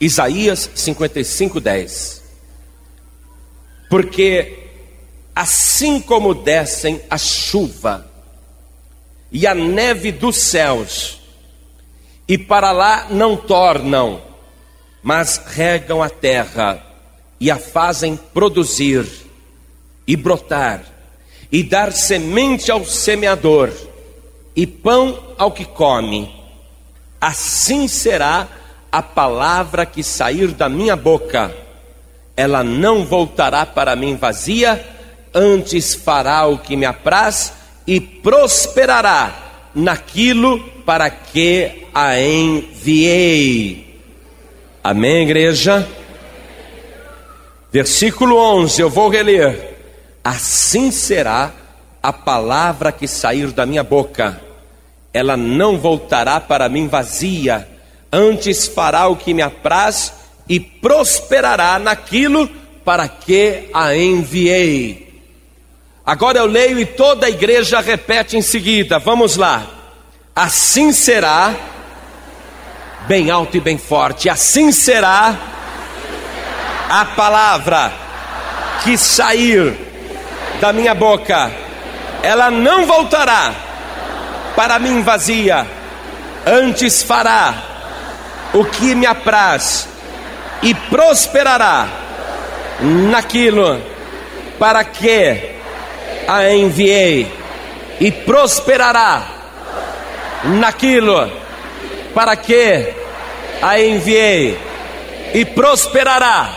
Isaías 55, 10. Porque assim como descem a chuva e a neve dos céus, e para lá não tornam, mas regam a terra e a fazem produzir e brotar, e dar semente ao semeador e pão ao que come, assim será a palavra que sair da minha boca, ela não voltará para mim vazia, antes fará o que me apraz e prosperará naquilo para que a enviei. Amém, igreja? Versículo 11, eu vou reler. Assim será a palavra que sair da minha boca, ela não voltará para mim vazia, antes fará o que me apraz e prosperará naquilo para que a enviei. Agora eu leio e toda a igreja repete em seguida. Vamos lá. Assim será, bem alto e bem forte. Assim será a palavra que sair da minha boca. Ela não voltará para mim vazia. Antes fará o que me apraz e prosperará naquilo para que a enviei e prosperará naquilo para que a enviei e prosperará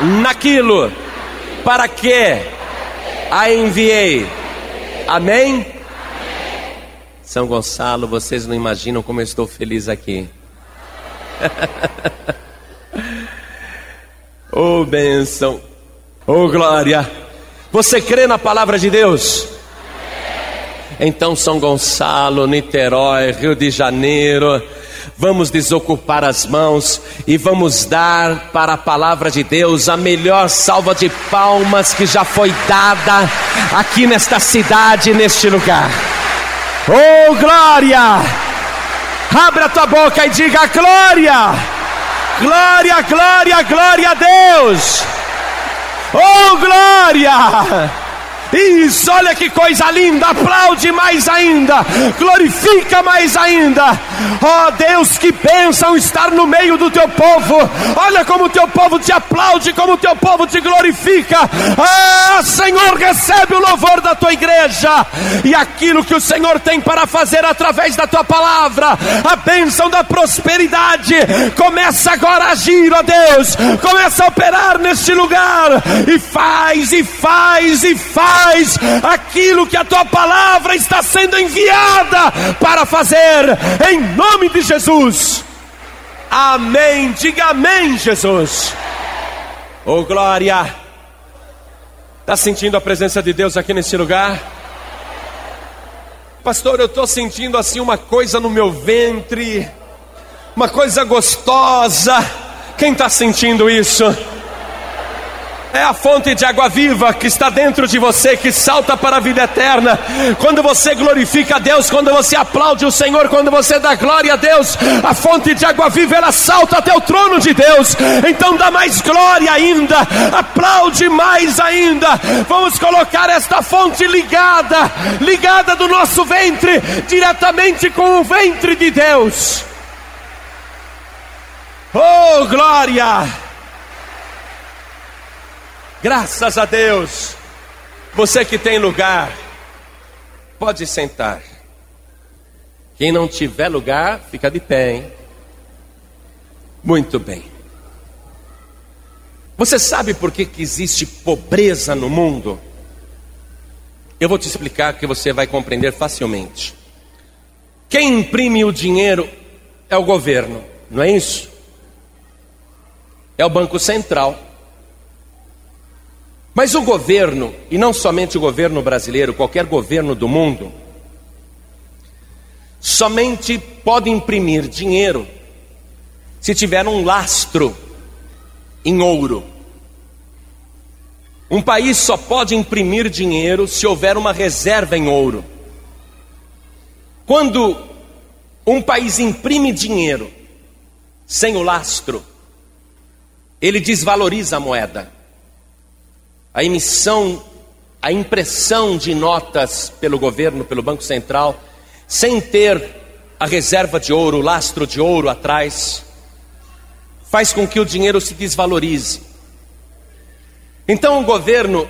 naquilo para que a enviei. Amém? São Gonçalo, vocês não imaginam como eu estou feliz aqui. oh, bênção, oh, glória. Você crê na palavra de Deus? Então, São Gonçalo, Niterói, Rio de Janeiro, vamos desocupar as mãos e vamos dar para a palavra de Deus a melhor salva de palmas que já foi dada aqui nesta cidade, neste lugar. Oh, glória! Abra tua boca e diga glória! Glória, glória, glória a Deus! Oh, glória! Isso, olha que coisa linda, aplaude mais ainda, glorifica mais ainda. Ó oh, Deus, que bênção estar no meio do teu povo. Olha como o teu povo te aplaude, como o teu povo te glorifica. Ah, Senhor, recebe o louvor da tua igreja e aquilo que o Senhor tem para fazer através da tua palavra, a bênção da prosperidade. Começa agora a agir, ó Deus, começa a operar neste lugar e faz, e faz, e faz aquilo que a tua palavra está sendo enviada para fazer, em nome de Jesus. Amém. Diga amém, Jesus. Oh, glória. Está sentindo a presença de Deus aqui nesse lugar? Pastor, eu estou sentindo assim uma coisa no meu ventre, uma coisa gostosa. Quem está sentindo isso? É a fonte de água viva que está dentro de você, que salta para a vida eterna. Quando você glorifica a Deus, quando você aplaude o Senhor, quando você dá glória a Deus, a fonte de água viva ela salta até o trono de Deus. Então dá mais glória ainda, aplaude mais ainda. Vamos colocar esta fonte ligada, ligada do nosso ventre, diretamente com o ventre de Deus. Oh, glória! Graças a Deus. Você que tem lugar, pode sentar. Quem não tiver lugar, fica de pé, hein? Muito bem. Você sabe por que, que existe pobreza no mundo? Eu vou te explicar que você vai compreender facilmente. Quem imprime o dinheiro é o governo, não é isso? É o Banco Central. Mas o governo, e não somente o governo brasileiro, qualquer governo do mundo, somente pode imprimir dinheiro se tiver um lastro em ouro. Um país só pode imprimir dinheiro se houver uma reserva em ouro. Quando um país imprime dinheiro sem o lastro, ele desvaloriza a moeda. A emissão, a impressão de notas pelo governo, pelo Banco Central, sem ter a reserva de ouro, o lastro de ouro atrás, faz com que o dinheiro se desvalorize. Então o governo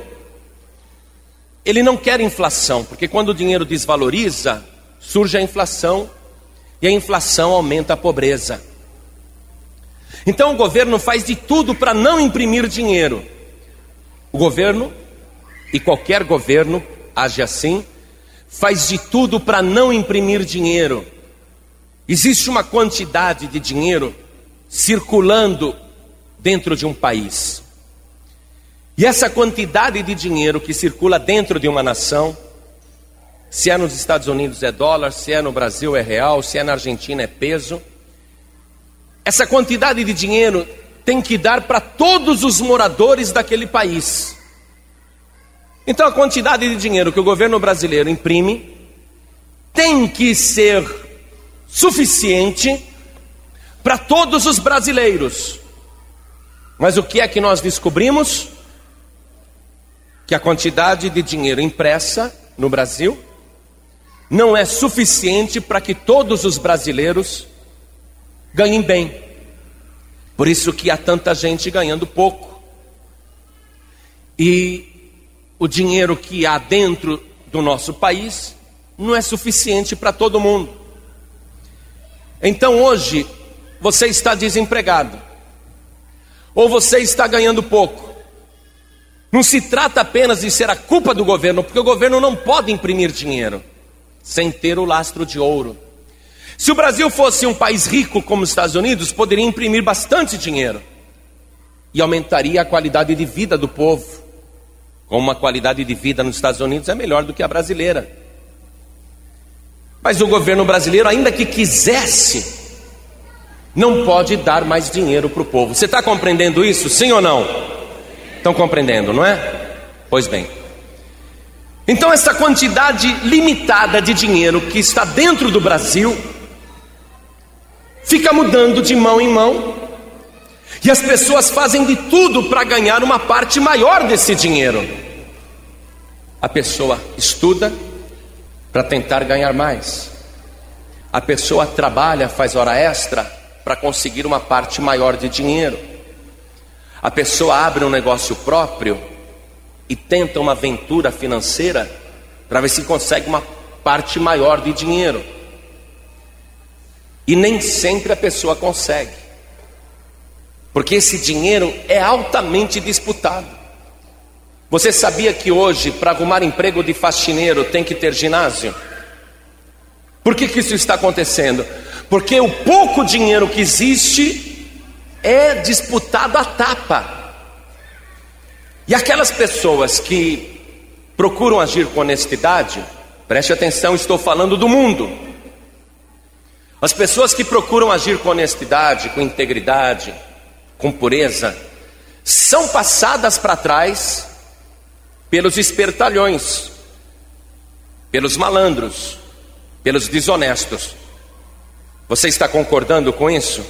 ele não quer inflação, porque quando o dinheiro desvaloriza, surge a inflação e a inflação aumenta a pobreza. Então o governo faz de tudo para não imprimir dinheiro. O governo, e qualquer governo age assim, faz de tudo para não imprimir dinheiro. Existe uma quantidade de dinheiro circulando dentro de um país. E essa quantidade de dinheiro que circula dentro de uma nação, se é nos Estados Unidos é dólar, se é no Brasil é real, se é na Argentina é peso, essa quantidade de dinheiro tem que dar para todos os moradores daquele país. Então a quantidade de dinheiro que o governo brasileiro imprime tem que ser suficiente para todos os brasileiros. Mas o que é que nós descobrimos? Que a quantidade de dinheiro impressa no Brasil não é suficiente para que todos os brasileiros ganhem bem. Por isso que há tanta gente ganhando pouco. E o dinheiro que há dentro do nosso país não é suficiente para todo mundo. Então hoje você está desempregado, ou você está ganhando pouco. Não se trata apenas de ser a culpa do governo, porque o governo não pode imprimir dinheiro sem ter o lastro de ouro. Se o Brasil fosse um país rico como os Estados Unidos, poderia imprimir bastante dinheiro e aumentaria a qualidade de vida do povo. Como a qualidade de vida nos Estados Unidos é melhor do que a brasileira. Mas o governo brasileiro, ainda que quisesse, não pode dar mais dinheiro para o povo. Você está compreendendo isso? Sim ou não? Estão compreendendo, não é? Pois bem. Então, essa quantidade limitada de dinheiro que está dentro do Brasil fica mudando de mão em mão, e as pessoas fazem de tudo para ganhar uma parte maior desse dinheiro. A pessoa estuda para tentar ganhar mais, a pessoa trabalha, faz hora extra para conseguir uma parte maior de dinheiro, a pessoa abre um negócio próprio e tenta uma aventura financeira para ver se consegue uma parte maior de dinheiro. E nem sempre a pessoa consegue, porque esse dinheiro é altamente disputado. Você sabia que hoje, para arrumar emprego de faxineiro, tem que ter ginásio? Por que, que isso está acontecendo? Porque o pouco dinheiro que existe é disputado à tapa. E aquelas pessoas que procuram agir com honestidade, preste atenção, estou falando do mundo. As pessoas que procuram agir com honestidade, com integridade, com pureza, são passadas para trás pelos espertalhões, pelos malandros, pelos desonestos. Você está concordando com isso?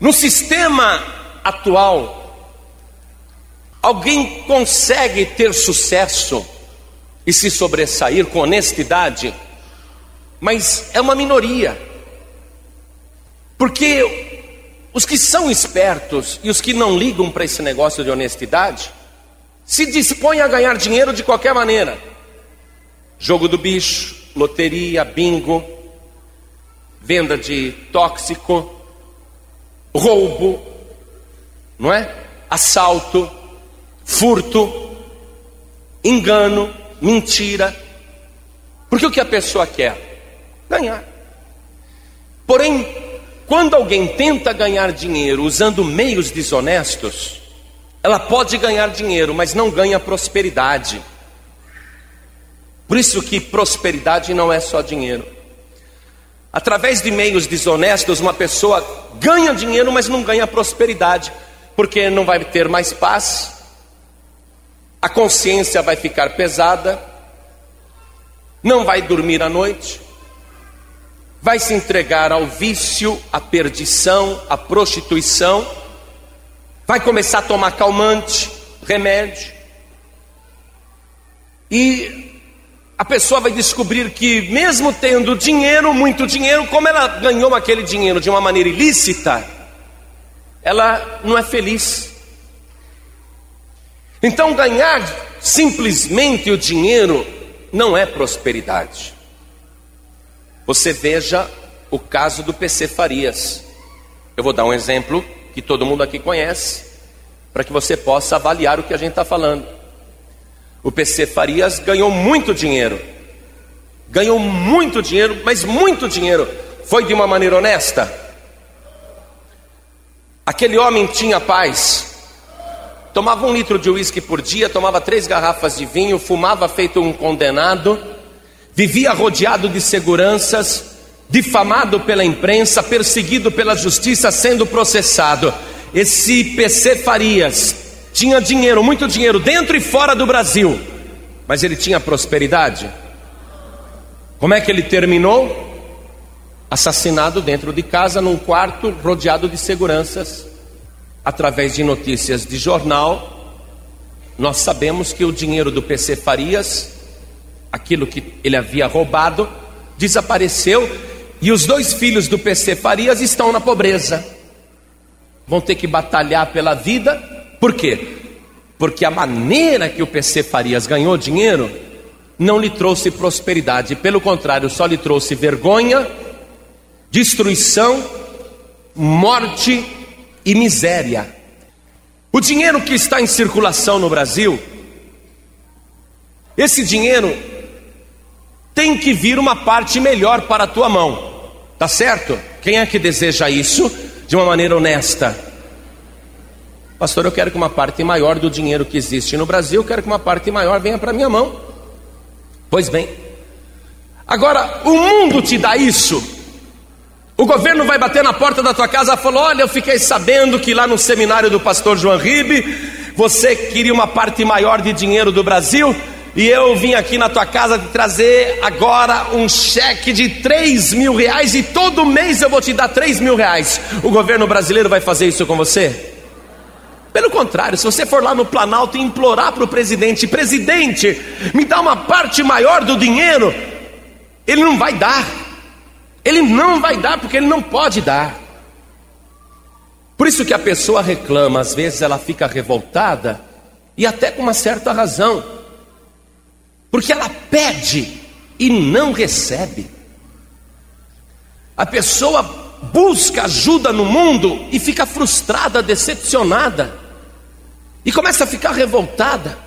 No sistema atual, alguém consegue ter sucesso e se sobressair com honestidade? Mas é uma minoria. Porque os que são espertos e os que não ligam para esse negócio de honestidade se dispõem a ganhar dinheiro de qualquer maneira. Jogo do bicho, loteria, bingo, venda de tóxico, roubo, não é? Assalto, furto, engano, mentira. Porque o que a pessoa quer? Ganhar. Porém, quando alguém tenta ganhar dinheiro usando meios desonestos, ela pode ganhar dinheiro, mas não ganha prosperidade. Por isso que prosperidade não é só dinheiro. Através de meios desonestos, uma pessoa ganha dinheiro, mas não ganha prosperidade, porque não vai ter mais paz, a consciência vai ficar pesada, não vai dormir à noite, vai se entregar ao vício, à perdição, à prostituição, vai começar a tomar calmante, remédio, e a pessoa vai descobrir que, mesmo tendo dinheiro, muito dinheiro, como ela ganhou aquele dinheiro de uma maneira ilícita, ela não é feliz. Então, ganhar simplesmente o dinheiro não é prosperidade. Você veja o caso do PC Farias. Eu vou dar um exemplo que todo mundo aqui conhece, para que você possa avaliar o que a gente está falando. O PC Farias ganhou muito dinheiro, ganhou muito dinheiro, mas muito dinheiro. Foi de uma maneira honesta? Aquele homem tinha paz, tomava um litro de uísque por dia, tomava três garrafas de vinho, fumava feito um condenado, vivia rodeado de seguranças, difamado pela imprensa, perseguido pela justiça, sendo processado. Esse PC Farias tinha dinheiro, muito dinheiro, dentro e fora do Brasil, mas ele tinha prosperidade. Como é que ele terminou? assassinado dentro de casa, num quarto rodeado de seguranças. Através de notícias de jornal, nós sabemos que o dinheiro do PC Farias, aquilo que ele havia roubado, desapareceu e os dois filhos do PC Farias estão na pobreza. Vão ter que batalhar pela vida, por quê? Porque a maneira que o PC Farias ganhou dinheiro não lhe trouxe prosperidade, pelo contrário, só lhe trouxe vergonha destruição, morte e miséria. O dinheiro que está em circulação no Brasil, esse dinheiro tem que vir uma parte melhor para a tua mão, tá certo? Quem é que deseja isso de uma maneira honesta? Pastor, eu quero que uma parte maior do dinheiro que existe no Brasil, eu quero que uma parte maior venha para minha mão. Pois bem, agora o mundo te dá isso o governo vai bater na porta da tua casa e falar: Olha, eu fiquei sabendo que lá no seminário do pastor João Ribe, você queria uma parte maior de dinheiro do Brasil, e eu vim aqui na tua casa te trazer agora um cheque de 3 mil reais, e todo mês eu vou te dar 3 mil reais. O governo brasileiro vai fazer isso com você? Pelo contrário, se você for lá no Planalto e implorar para o presidente: Presidente, me dá uma parte maior do dinheiro, ele não vai dar. Ele não vai dar porque ele não pode dar. Por isso que a pessoa reclama, às vezes ela fica revoltada e até com uma certa razão. Porque ela pede e não recebe. A pessoa busca ajuda no mundo e fica frustrada, decepcionada. E começa a ficar revoltada.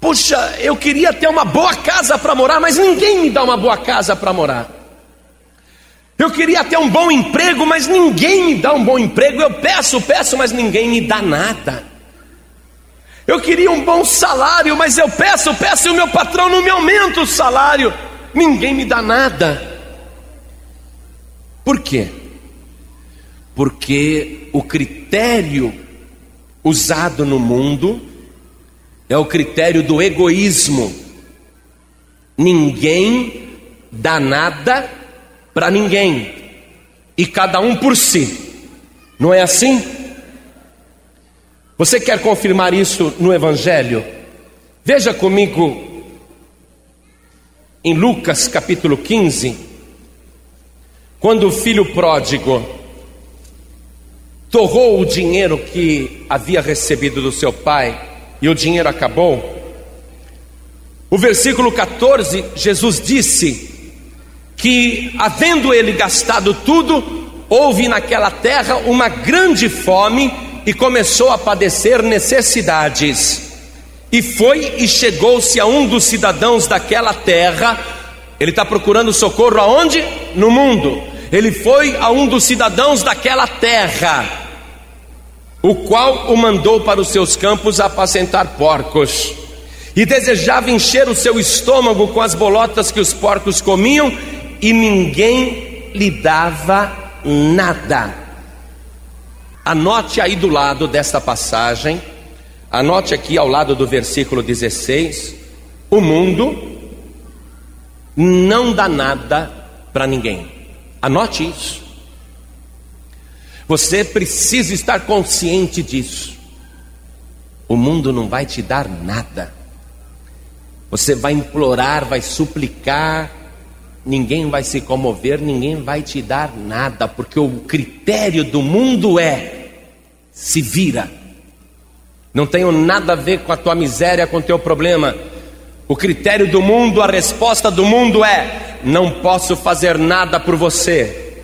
Puxa, eu queria ter uma boa casa para morar, mas ninguém me dá uma boa casa para morar. Eu queria ter um bom emprego, mas ninguém me dá um bom emprego. Eu peço, peço, mas ninguém me dá nada. Eu queria um bom salário, mas eu peço, peço e o meu patrão não me aumenta o salário. Ninguém me dá nada. Por quê? Porque o critério usado no mundo é o critério do egoísmo. Ninguém dá nada para ninguém e cada um por si. Não é assim? Você quer confirmar isso no Evangelho? Veja comigo em Lucas capítulo 15, quando o filho pródigo torrou o dinheiro que havia recebido do seu pai e o dinheiro acabou. O versículo 14, Jesus disse: que, havendo ele gastado tudo, houve naquela terra uma grande fome e começou a padecer necessidades. E foi e chegou-se a um dos cidadãos daquela terra, ele está procurando socorro aonde? No mundo. Ele foi a um dos cidadãos daquela terra, o qual o mandou para os seus campos apacentar porcos. E desejava encher o seu estômago com as bolotas que os porcos comiam, e ninguém lhe dava nada. Anote aí do lado desta passagem, anote aqui ao lado do versículo 16: o mundo não dá nada para ninguém. Anote isso. Você precisa estar consciente disso. O mundo não vai te dar nada. Você vai implorar, vai suplicar, ninguém vai se comover, ninguém vai te dar nada, porque o critério do mundo é: se vira. Não tenho nada a ver com a tua miséria, com o teu problema. O critério do mundo, a resposta do mundo é: não posso fazer nada por você,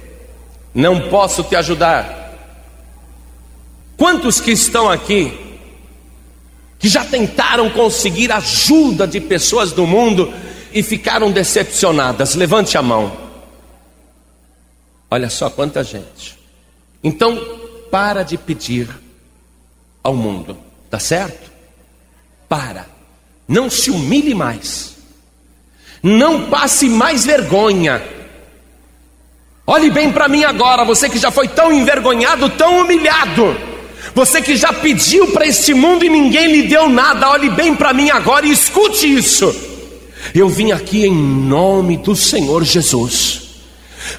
não posso te ajudar. Quantos que estão aqui que já tentaram conseguir ajuda de pessoas do mundo e ficaram decepcionadas? Levante a mão. Olha só quanta gente. Então, para de pedir ao mundo, tá certo? Para. Não se humilhe mais. Não passe mais vergonha. Olhe bem para mim agora, você que já foi tão envergonhado, tão humilhado. Você que já pediu para este mundo e ninguém lhe deu nada, olhe bem para mim agora e escute isso. Eu vim aqui em nome do Senhor Jesus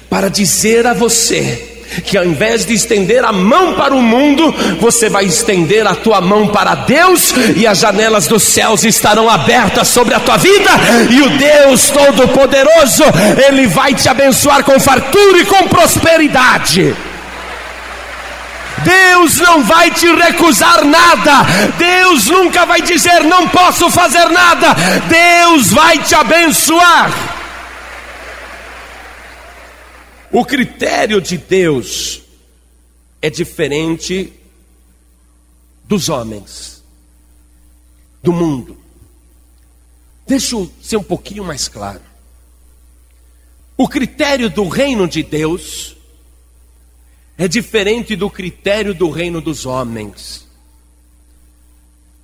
para dizer a você que ao invés de estender a mão para o mundo, você vai estender a tua mão para Deus e as janelas dos céus estarão abertas sobre a tua vida e o Deus todo-poderoso, ele vai te abençoar com fartura e com prosperidade. Deus não vai te recusar nada, Deus nunca vai dizer não posso fazer nada, Deus vai te abençoar. O critério de Deus é diferente dos homens, do mundo. Deixa eu ser um pouquinho mais claro. O critério do reino de Deus é diferente do critério do reino dos homens.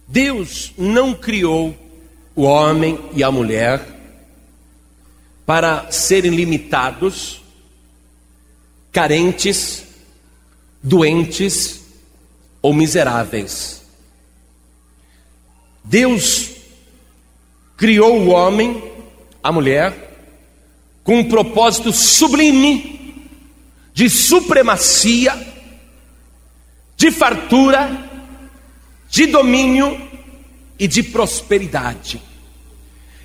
Deus não criou o homem e a mulher para serem limitados carentes, doentes ou miseráveis. Deus criou o homem, a mulher, com um propósito sublime de supremacia, de fartura, de domínio e de prosperidade.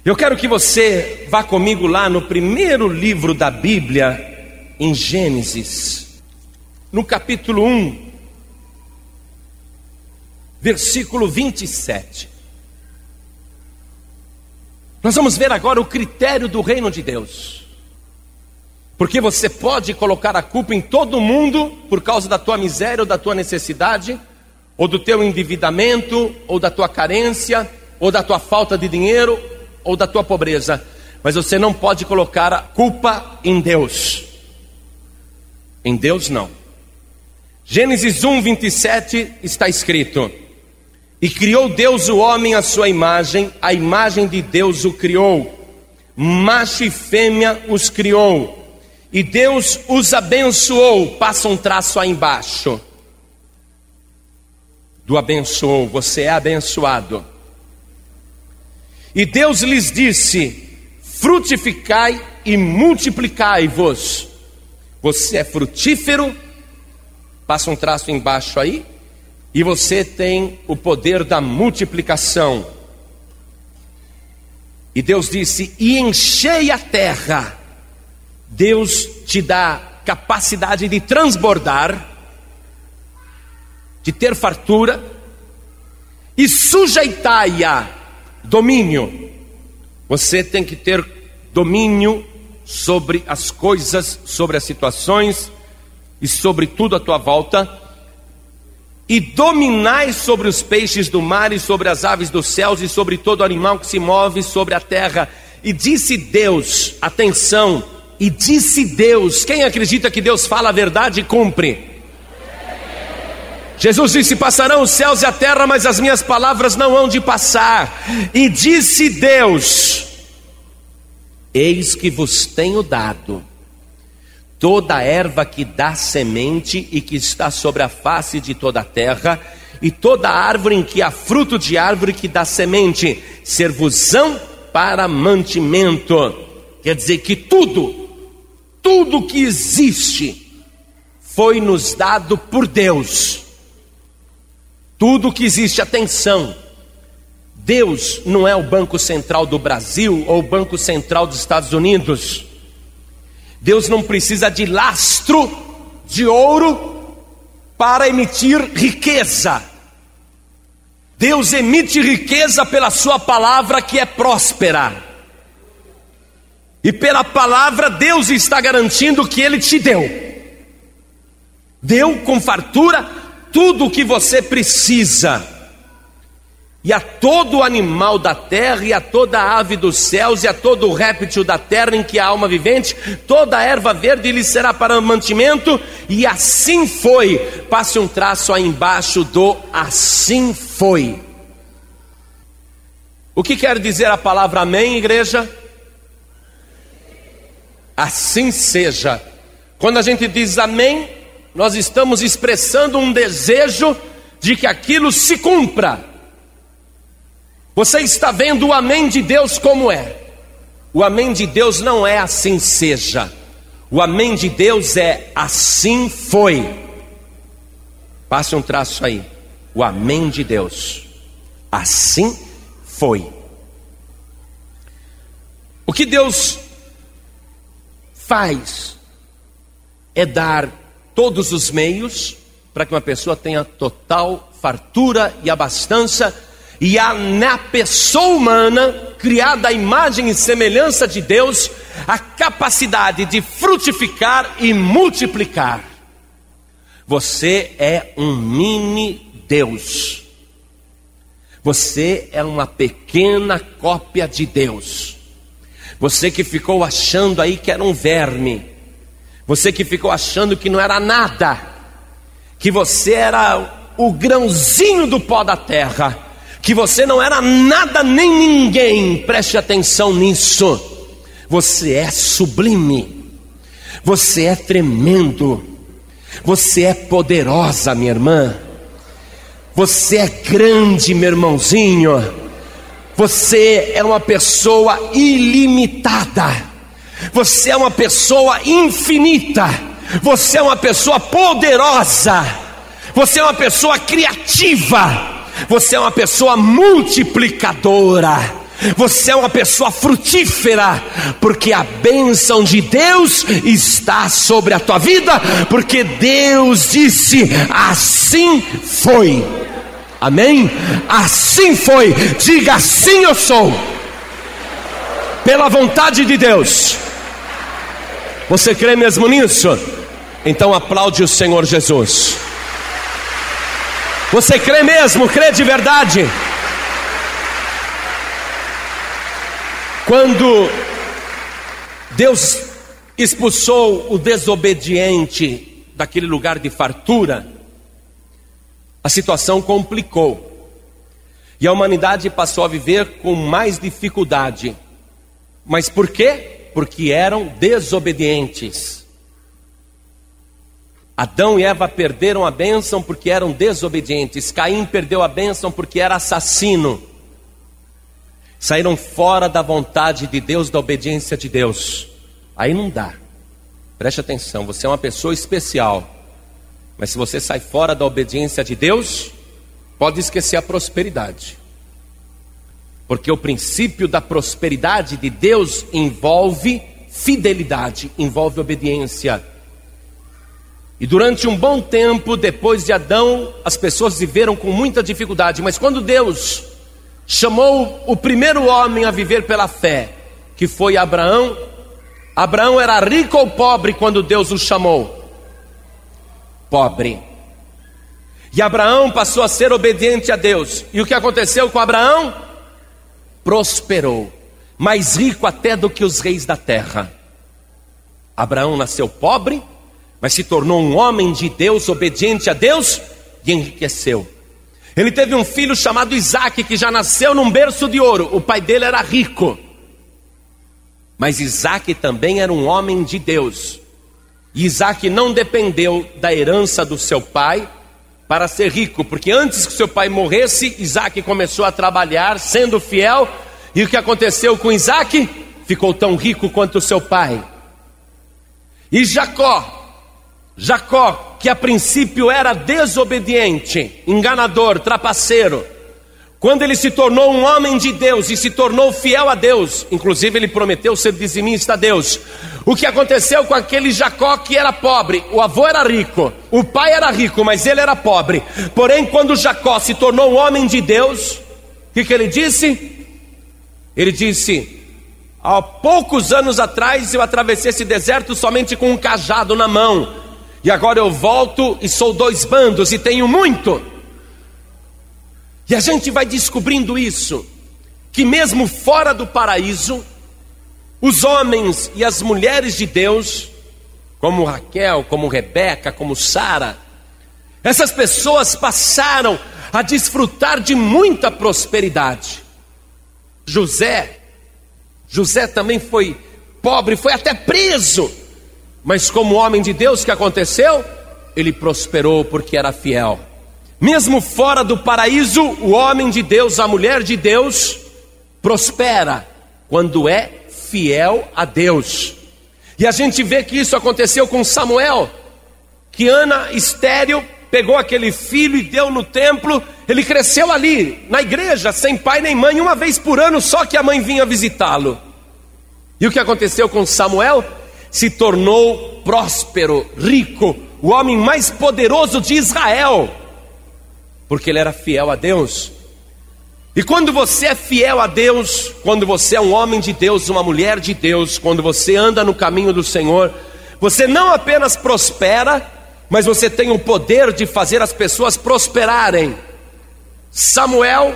Eu quero que você vá comigo lá no primeiro livro da Bíblia, em Gênesis, no capítulo 1, versículo 27. Nós vamos ver agora o critério do reino de Deus. Porque você pode colocar a culpa em todo mundo por causa da tua miséria ou da tua necessidade, ou do teu endividamento, ou da tua carência, ou da tua falta de dinheiro, ou da tua pobreza. Mas você não pode colocar a culpa em Deus. Em Deus não. Gênesis 1, 27 está escrito: E criou Deus o homem à sua imagem, a imagem de Deus o criou, macho e fêmea os criou, e Deus os abençoou. Passa um traço aí embaixo. Do abençoou, você é abençoado. E Deus lhes disse: frutificai e multiplicai-vos você é frutífero, passa um traço embaixo aí, e você tem o poder da multiplicação. E Deus disse: e enchei a terra. Deus te dá capacidade de transbordar, de ter fartura, e sujeitai-a, domínio. Você tem que ter domínio sobre as coisas, sobre as situações e sobre tudo à tua volta, e dominai sobre os peixes do mar e sobre as aves dos céus e sobre todo animal que se move sobre a terra. E disse Deus, atenção, e disse Deus, quem acredita que Deus fala a verdade cumpre? Jesus disse: Passarão os céus e a terra, mas as minhas palavras não hão de passar. E disse Deus: Eis que vos tenho dado toda erva que dá semente e que está sobre a face de toda a terra, e toda árvore em que há fruto de árvore que dá semente, servosão para mantimento. Quer dizer que tudo, Tudo que existe foi nos dado por Deus. Tudo que existe, atenção. Deus não é o Banco Central do Brasil ou o Banco Central dos Estados Unidos. Deus não precisa de lastro de ouro para emitir riqueza. Deus emite riqueza pela Sua palavra que é próspera. E pela palavra, Deus está garantindo que Ele te deu. Deu com fartura tudo o que você precisa. E a todo animal da terra, e a toda ave dos céus, e a todo réptil da terra em que há alma vivente, toda erva verde lhe será para mantimento, e assim foi. Passe um traço aí embaixo do assim foi. O que quer dizer a palavra amém, igreja? Assim seja. Quando a gente diz amém, nós estamos expressando um desejo de que aquilo se cumpra. Você está vendo o amém de Deus como é? O amém de Deus não é assim seja. O amém de Deus é assim foi. Passe um traço aí. O amém de Deus. Assim foi. O que Deus faz é dar todos os meios para que uma pessoa tenha total fartura e abastança e há na pessoa humana, criada à imagem e semelhança de Deus, a capacidade de frutificar e multiplicar. Você é um mini Deus. Você é uma pequena cópia de Deus. Você que ficou achando aí que era um verme. Você que ficou achando que não era nada. Que você era o grãozinho do pó da terra que você não era nada nem ninguém, preste atenção nisso. Você é sublime, você é tremendo, você é poderosa, minha irmã, você é grande, meu irmãozinho, você é uma pessoa ilimitada, você é uma pessoa infinita, você é uma pessoa poderosa, você é uma pessoa criativa você é uma pessoa multiplicadora. Você é uma pessoa frutífera, porque a bênção de Deus está sobre a tua vida, porque Deus disse: assim foi. Amém? Assim foi. Diga assim eu sou. Pela vontade de Deus. Você crê mesmo nisso? Então aplaude o Senhor Jesus. Você crê mesmo? Crê de verdade? Quando Deus expulsou o desobediente daquele lugar de fartura, a situação complicou. E a humanidade passou a viver com mais dificuldade. Mas por quê? Porque eram desobedientes. Adão e Eva perderam a bênção porque eram desobedientes. Caim perdeu a bênção porque era assassino. Saíram fora da vontade de Deus, da obediência de Deus. Aí não dá. Preste atenção, você é uma pessoa especial. Mas se você sai fora da obediência de Deus, pode esquecer a prosperidade. Porque o princípio da prosperidade de Deus envolve fidelidade, envolve obediência. E durante um bom tempo depois de Adão, as pessoas viveram com muita dificuldade, mas quando Deus chamou o primeiro homem a viver pela fé, que foi Abraão, Abraão era rico ou pobre quando Deus o chamou? Pobre. E Abraão passou a ser obediente a Deus. E o que aconteceu com Abraão? Prosperou, mais rico até do que os reis da terra. Abraão nasceu pobre, mas se tornou um homem de Deus, obediente a Deus e enriqueceu. Ele teve um filho chamado Isaac, que já nasceu num berço de ouro. O pai dele era rico. Mas Isaac também era um homem de Deus. E Isaac não dependeu da herança do seu pai para ser rico, porque antes que seu pai morresse, Isaac começou a trabalhar, sendo fiel. E o que aconteceu com Isaac? Ficou tão rico quanto seu pai. E Jacó, Jacó, que a princípio era desobediente, enganador, trapaceiro, quando ele se tornou um homem de Deus e se tornou fiel a Deus, inclusive ele prometeu ser dizimista a Deus. O que aconteceu com aquele Jacó que era pobre? O avô era rico, o pai era rico, mas ele era pobre. Porém, quando Jacó se tornou um homem de Deus, o que, que ele disse? Ele disse: Há poucos anos atrás eu atravessei esse deserto somente com um cajado na mão, e agora eu volto e sou dois bandos e tenho muito. E a gente vai descobrindo isso, que mesmo fora do paraíso, os homens e as mulheres de Deus, como Raquel, como Rebeca, como Sara, essas pessoas passaram a desfrutar de muita prosperidade. José, José também foi pobre, foi até preso, mas como homem de Deus, o que aconteceu? Ele prosperou porque era fiel. Mesmo fora do paraíso, o homem de Deus, a mulher de Deus, prospera quando é fiel a Deus. E a gente vê que isso aconteceu com Samuel, que Ana, estéril, pegou aquele filho e deu no templo. Ele cresceu ali, na igreja, sem pai nem mãe, uma vez por ano, só que a mãe vinha visitá-lo. E o que aconteceu com Samuel? Se tornou próspero, rico, o homem mais poderoso de Israel porque ele era fiel a Deus. E quando você é fiel a Deus, quando você é um homem de Deus, uma mulher de Deus, quando você anda no caminho do Senhor, você não apenas prospera, mas você tem o poder de fazer as pessoas prosperarem. Samuel,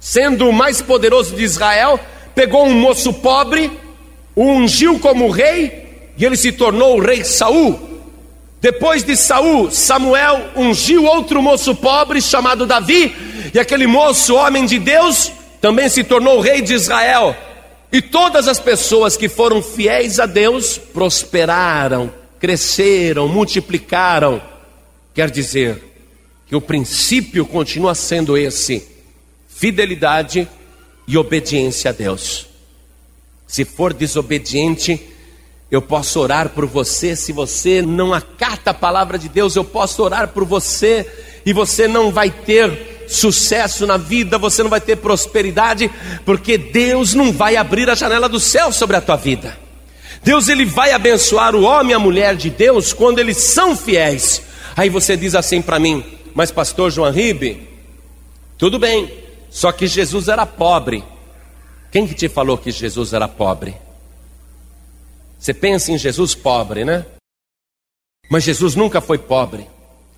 sendo o mais poderoso de Israel, pegou um moço pobre, o ungiu como rei, e ele se tornou o rei Saul. Depois de Saul, Samuel ungiu outro moço pobre chamado Davi, e aquele moço, homem de Deus, também se tornou rei de Israel. E todas as pessoas que foram fiéis a Deus prosperaram, cresceram, multiplicaram. Quer dizer que o princípio continua sendo esse: fidelidade e obediência a Deus. Se for desobediente, eu posso orar por você, se você não acata a palavra de Deus, eu posso orar por você e você não vai ter sucesso na vida, você não vai ter prosperidade, porque Deus não vai abrir a janela do céu sobre a tua vida. Deus ele vai abençoar o homem e a mulher de Deus quando eles são fiéis. Aí você diz assim para mim: "Mas pastor João Ribe, tudo bem, só que Jesus era pobre. Quem que te falou que Jesus era pobre? Você pensa em Jesus pobre, né? Mas Jesus nunca foi pobre.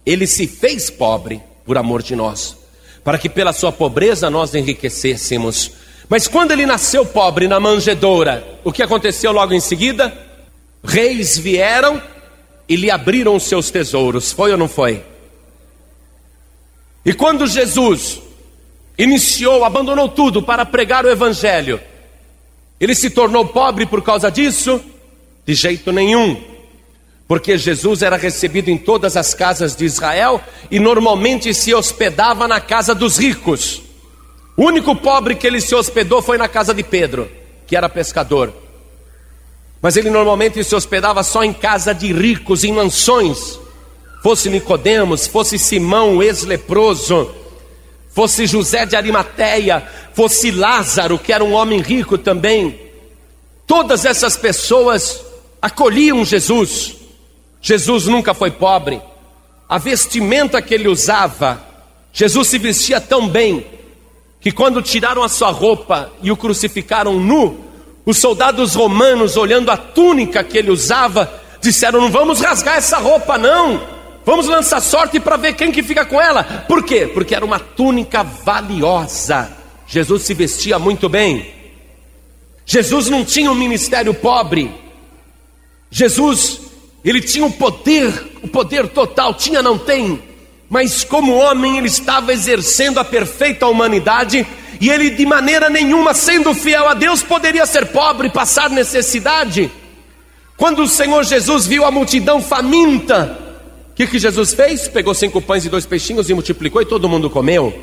Ele se fez pobre por amor de nós, para que pela sua pobreza nós enriquecêssemos. Mas quando ele nasceu pobre na manjedoura, o que aconteceu logo em seguida? Reis vieram e lhe abriram seus tesouros, foi ou não foi? E quando Jesus iniciou, abandonou tudo para pregar o Evangelho, ele se tornou pobre por causa disso? De jeito nenhum. Porque Jesus era recebido em todas as casas de Israel e normalmente se hospedava na casa dos ricos. O único pobre que ele se hospedou foi na casa de Pedro, que era pescador. Mas ele normalmente se hospedava só em casa de ricos, em mansões. Fosse Nicodemos, fosse Simão, ex-leproso, fosse José de Arimateia, fosse Lázaro, que era um homem rico também. Todas essas pessoas acolhiam Jesus. Jesus nunca foi pobre. A vestimenta que ele usava, Jesus se vestia tão bem que quando tiraram a sua roupa e o crucificaram nu, os soldados romanos, olhando a túnica que ele usava, disseram: Não vamos rasgar essa roupa, não. Vamos lançar sorte para ver quem que fica com ela. Por quê? Porque era uma túnica valiosa. Jesus se vestia muito bem. Jesus não tinha um ministério pobre. Jesus, ele tinha o poder, o poder total, tinha, não tem, mas como homem ele estava exercendo a perfeita humanidade e ele de maneira nenhuma, sendo fiel a Deus, poderia ser pobre, passar necessidade. Quando o Senhor Jesus viu a multidão faminta, que, que Jesus fez? Pegou cinco pães e dois peixinhos e multiplicou e todo mundo comeu.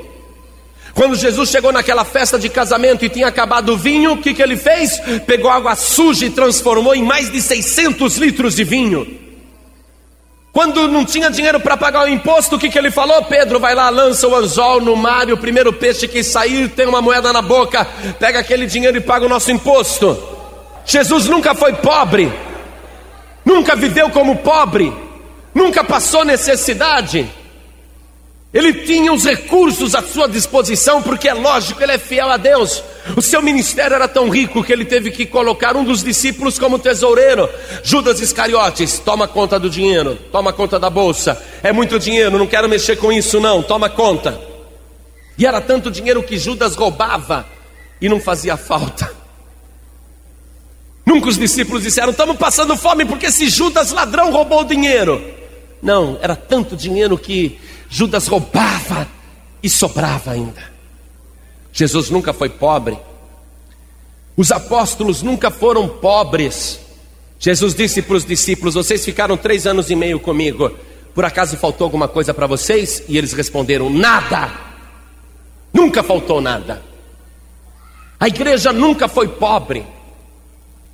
Quando Jesus chegou naquela festa de casamento e tinha acabado o vinho, o que, que ele fez? Pegou água suja e transformou em mais de 600 litros de vinho. Quando não tinha dinheiro para pagar o imposto, o que, que ele falou? Pedro, vai lá, lança o anzol no mar e o primeiro peixe que sair tem uma moeda na boca, pega aquele dinheiro e paga o nosso imposto. Jesus nunca foi pobre, nunca viveu como pobre, nunca passou necessidade. Ele tinha os recursos à sua disposição, porque é lógico, ele é fiel a Deus. O seu ministério era tão rico que ele teve que colocar um dos discípulos como tesoureiro. Judas Iscariotes, toma conta do dinheiro, toma conta da bolsa. É muito dinheiro, não quero mexer com isso, não, toma conta. E era tanto dinheiro que Judas roubava e não fazia falta. Nunca os discípulos disseram: estamos passando fome porque esse Judas ladrão roubou o dinheiro. Não, era tanto dinheiro que Judas roubava e sobrava ainda. Jesus nunca foi pobre. Os apóstolos nunca foram pobres. Jesus disse para os discípulos: Vocês ficaram três anos e meio comigo. Por acaso faltou alguma coisa para vocês? E eles responderam: Nada. Nunca faltou nada. A igreja nunca foi pobre.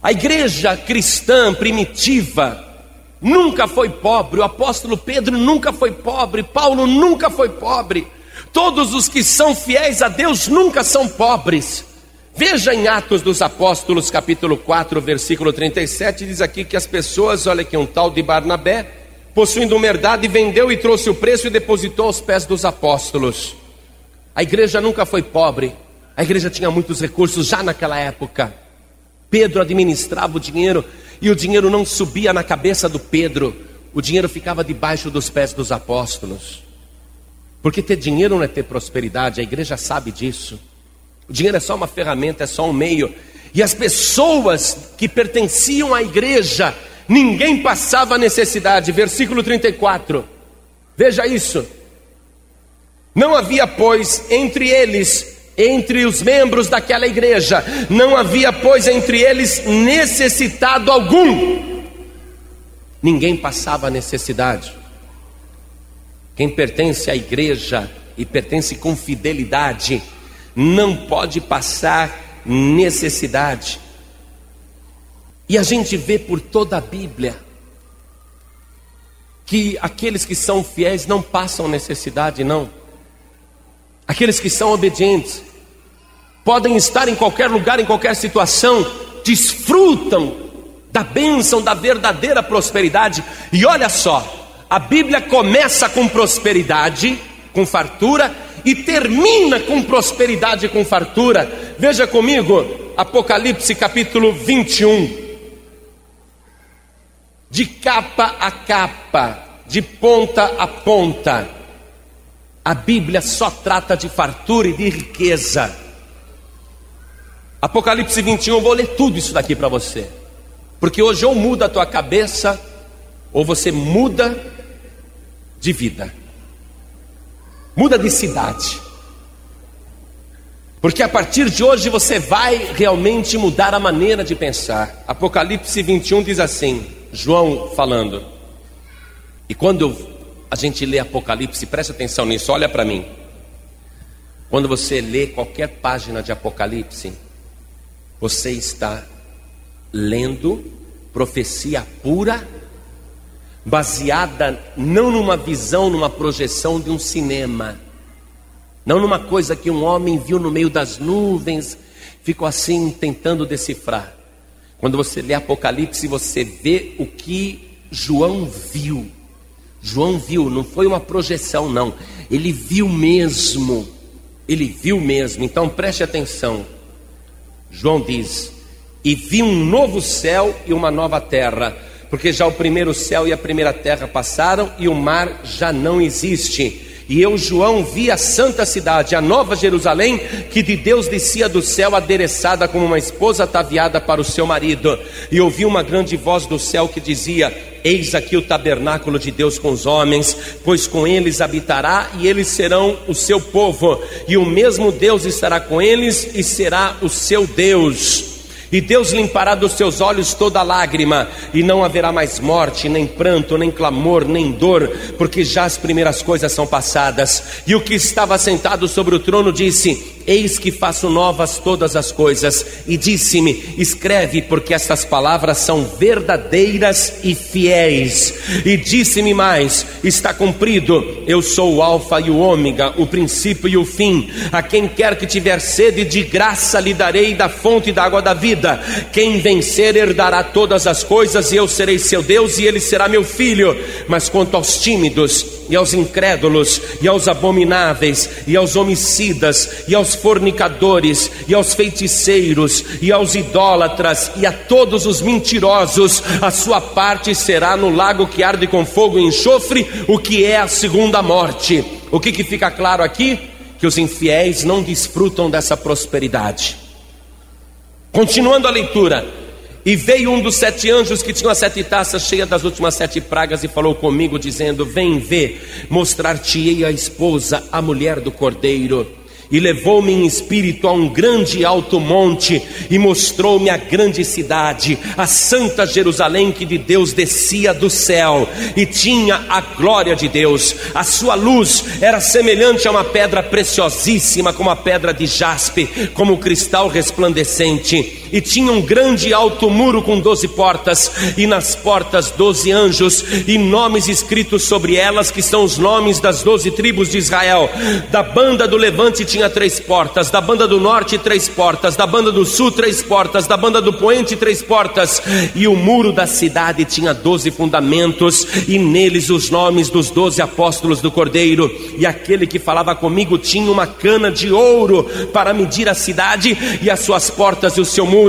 A igreja cristã primitiva nunca foi pobre, o apóstolo Pedro nunca foi pobre, Paulo nunca foi pobre. Todos os que são fiéis a Deus nunca são pobres. Veja em Atos dos Apóstolos, capítulo 4, versículo 37, diz aqui que as pessoas, olha aqui, um tal de Barnabé, possuindo uma herdade, vendeu e trouxe o preço e depositou aos pés dos apóstolos. A igreja nunca foi pobre, a igreja tinha muitos recursos já naquela época. Pedro administrava o dinheiro e o dinheiro não subia na cabeça do Pedro, o dinheiro ficava debaixo dos pés dos apóstolos. Porque ter dinheiro não é ter prosperidade, a igreja sabe disso. O dinheiro é só uma ferramenta, é só um meio. E as pessoas que pertenciam à igreja, ninguém passava necessidade. Versículo 34. Veja isso. Não havia, pois, entre eles entre os membros daquela igreja, não havia, pois, entre eles necessitado algum, ninguém passava necessidade. Quem pertence à igreja e pertence com fidelidade, não pode passar necessidade. E a gente vê por toda a Bíblia que aqueles que são fiéis não passam necessidade, não. Aqueles que são obedientes, podem estar em qualquer lugar, em qualquer situação, desfrutam da bênção da verdadeira prosperidade. E olha só, a Bíblia começa com prosperidade, com fartura, e termina com prosperidade com fartura. Veja comigo, Apocalipse capítulo 21. De capa a capa, de ponta a ponta, a Bíblia só trata de fartura e de riqueza. Apocalipse 21, eu vou ler tudo isso daqui para você. Porque hoje ou muda a tua cabeça, ou você muda de vida. Muda de cidade. Porque a partir de hoje você vai realmente mudar a maneira de pensar. Apocalipse 21 diz assim, João falando. E quando a gente lê Apocalipse, preste atenção nisso, olha para mim. Quando você lê qualquer página de Apocalipse, você está lendo profecia pura, baseada não numa visão, numa projeção de um cinema, não numa coisa que um homem viu no meio das nuvens, ficou assim tentando decifrar. Quando você lê Apocalipse, você vê o que João viu. João viu, não foi uma projeção, não. Ele viu mesmo. Ele viu mesmo. Então preste atenção. João diz: E vi um novo céu e uma nova terra, porque já o primeiro céu e a primeira terra passaram e o mar já não existe. E eu, João, vi a santa cidade, a nova Jerusalém, que de Deus descia do céu, adereçada como uma esposa ataviada para o seu marido. E ouvi uma grande voz do céu que dizia: Eis aqui o tabernáculo de Deus com os homens, pois com eles habitará e eles serão o seu povo, e o mesmo Deus estará com eles e será o seu Deus. E Deus limpará dos seus olhos toda lágrima, e não haverá mais morte, nem pranto, nem clamor, nem dor, porque já as primeiras coisas são passadas. E o que estava sentado sobre o trono disse: Eis que faço novas todas as coisas. E disse-me: Escreve, porque estas palavras são verdadeiras e fiéis. E disse-me mais: Está cumprido. Eu sou o Alfa e o Ômega, o princípio e o fim. A quem quer que tiver sede, de graça lhe darei da fonte da água da vida. Quem vencer herdará todas as coisas, e eu serei seu Deus, e ele será meu filho. Mas quanto aos tímidos, e aos incrédulos, e aos abomináveis, e aos homicidas, e aos fornicadores, e aos feiticeiros, e aos idólatras, e a todos os mentirosos, a sua parte será no lago que arde com fogo e enxofre, o que é a segunda morte. O que, que fica claro aqui? Que os infiéis não desfrutam dessa prosperidade. Continuando a leitura, e veio um dos sete anjos que tinha as sete taças cheias das últimas sete pragas e falou comigo, dizendo: Vem ver, mostrar-te-ei a esposa, a mulher do cordeiro e levou-me em espírito a um grande alto monte e mostrou-me a grande cidade, a santa Jerusalém que de Deus descia do céu e tinha a glória de Deus. A sua luz era semelhante a uma pedra preciosíssima, como a pedra de jaspe, como cristal resplandecente. E tinha um grande alto muro com doze portas, e nas portas doze anjos, e nomes escritos sobre elas, que são os nomes das doze tribos de Israel. Da banda do levante tinha três portas, da banda do norte, três portas, da banda do sul, três portas, da banda do poente, três portas, e o muro da cidade tinha doze fundamentos, e neles os nomes dos doze apóstolos do Cordeiro, e aquele que falava comigo tinha uma cana de ouro para medir a cidade e as suas portas e o seu muro,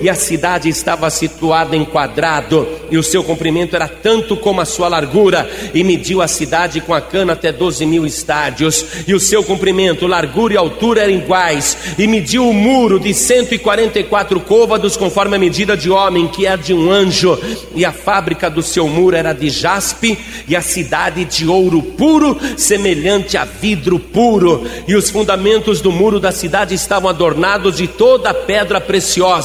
e a cidade estava situada em quadrado, e o seu comprimento era tanto como a sua largura, e mediu a cidade com a cana até doze mil estádios, e o seu comprimento, largura e altura eram iguais, e mediu o muro de 144 côvados, conforme a medida de homem, que é de um anjo, e a fábrica do seu muro era de jaspe, e a cidade de ouro puro, semelhante a vidro puro, e os fundamentos do muro da cidade estavam adornados de toda pedra preciosa.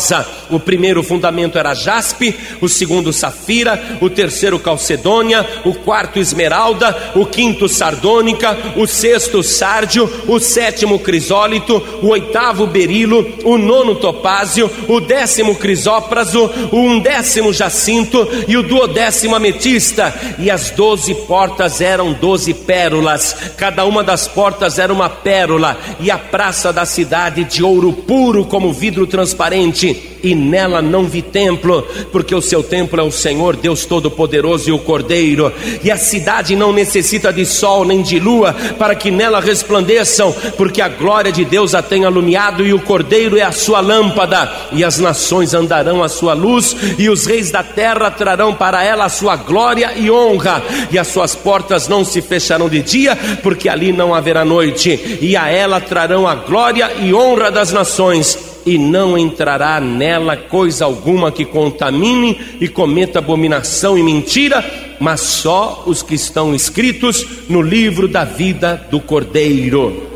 O primeiro fundamento era jaspe, o segundo safira, o terceiro calcedônia, o quarto esmeralda, o quinto sardônica, o sexto sárdio, o sétimo crisólito, o oitavo berilo, o nono topázio, o décimo crisópraso, o undécimo jacinto e o duodécimo ametista. E as doze portas eram doze pérolas, cada uma das portas era uma pérola, e a praça da cidade de ouro puro como vidro transparente e nela não vi templo, porque o seu templo é o Senhor, Deus Todo-Poderoso e o Cordeiro, e a cidade não necessita de sol nem de lua para que nela resplandeçam, porque a glória de Deus a tem alumiado e o Cordeiro é a sua lâmpada, e as nações andarão à sua luz, e os reis da terra trarão para ela a sua glória e honra, e as suas portas não se fecharão de dia, porque ali não haverá noite, e a ela trarão a glória e honra das nações e não entrará nela coisa alguma que contamine e cometa abominação e mentira, mas só os que estão escritos no livro da vida do Cordeiro.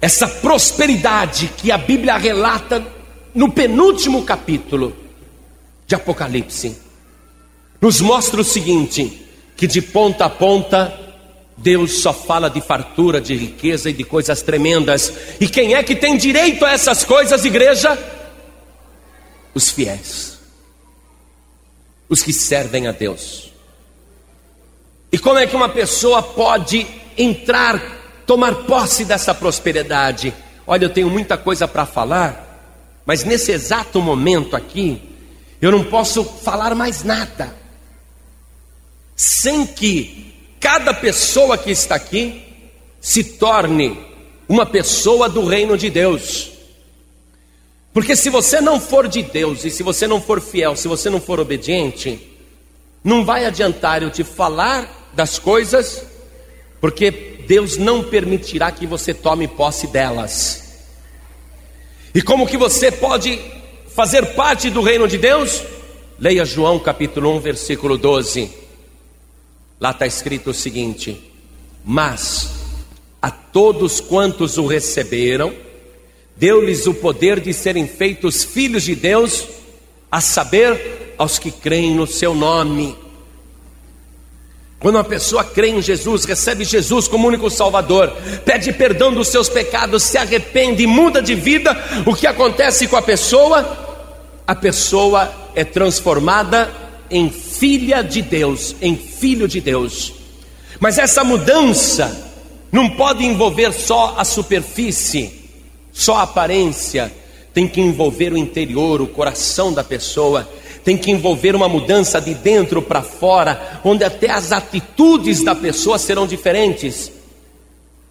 Essa prosperidade que a Bíblia relata no penúltimo capítulo de Apocalipse, nos mostra o seguinte: que de ponta a ponta Deus só fala de fartura, de riqueza e de coisas tremendas. E quem é que tem direito a essas coisas, igreja? Os fiéis, os que servem a Deus. E como é que uma pessoa pode entrar, tomar posse dessa prosperidade? Olha, eu tenho muita coisa para falar, mas nesse exato momento aqui, eu não posso falar mais nada, sem que cada pessoa que está aqui se torne uma pessoa do reino de Deus. Porque se você não for de Deus, e se você não for fiel, se você não for obediente, não vai adiantar eu te falar das coisas, porque Deus não permitirá que você tome posse delas. E como que você pode fazer parte do reino de Deus? Leia João capítulo 1, versículo 12. Lá está escrito o seguinte: Mas a todos quantos o receberam, deu-lhes o poder de serem feitos filhos de Deus, a saber, aos que creem no seu nome. Quando uma pessoa crê em Jesus, recebe Jesus como único Salvador, pede perdão dos seus pecados, se arrepende e muda de vida, o que acontece com a pessoa? A pessoa é transformada em filha de Deus, em filho de Deus. Mas essa mudança não pode envolver só a superfície, só a aparência, tem que envolver o interior, o coração da pessoa, tem que envolver uma mudança de dentro para fora, onde até as atitudes da pessoa serão diferentes.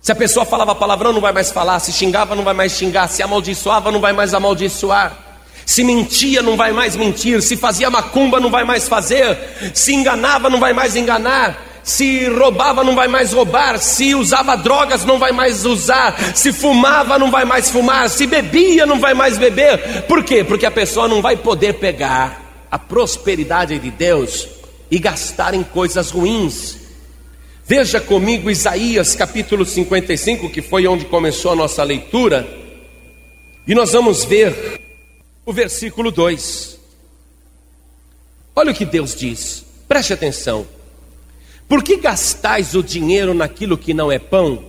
Se a pessoa falava palavrão, não vai mais falar, se xingava, não vai mais xingar, se amaldiçoava, não vai mais amaldiçoar. Se mentia, não vai mais mentir, se fazia macumba, não vai mais fazer, se enganava, não vai mais enganar. Se roubava não vai mais roubar, se usava drogas não vai mais usar, se fumava não vai mais fumar, se bebia não vai mais beber. Por quê? Porque a pessoa não vai poder pegar a prosperidade de Deus e gastar em coisas ruins. Veja comigo Isaías capítulo 55, que foi onde começou a nossa leitura, e nós vamos ver o versículo 2. Olha o que Deus diz, preste atenção. Por que gastais o dinheiro naquilo que não é pão,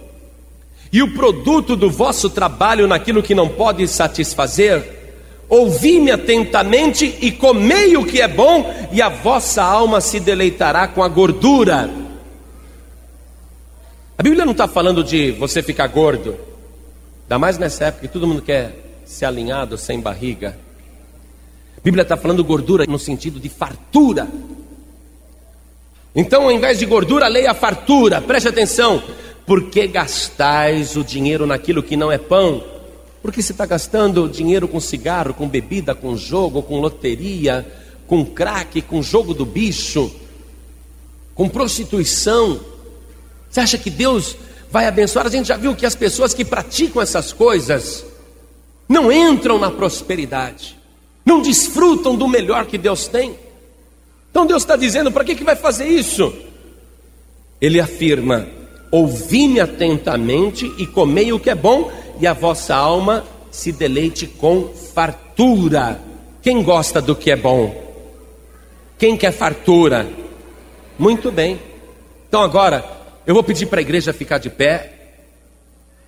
e o produto do vosso trabalho naquilo que não pode satisfazer? Ouvi-me atentamente e comei o que é bom, e a vossa alma se deleitará com a gordura. A Bíblia não está falando de você ficar gordo, ainda mais nessa época que todo mundo quer ser alinhado, sem barriga. Bíblia está falando gordura no sentido de fartura. Então, ao invés de gordura, leia fartura. Preste atenção. Por que gastais o dinheiro naquilo que não é pão? Porque você está gastando dinheiro com cigarro, com bebida, com jogo, com loteria, com crack, com jogo do bicho, com prostituição. Você acha que Deus vai abençoar? A gente já viu que as pessoas que praticam essas coisas não entram na prosperidade, não desfrutam do melhor que Deus tem. Então Deus está dizendo: para que, que vai fazer isso? Ele afirma: ouvi-me atentamente e comei o que é bom, e a vossa alma se deleite com fartura. Quem gosta do que é bom? Quem quer fartura? Muito bem. Então agora, eu vou pedir para a igreja ficar de pé.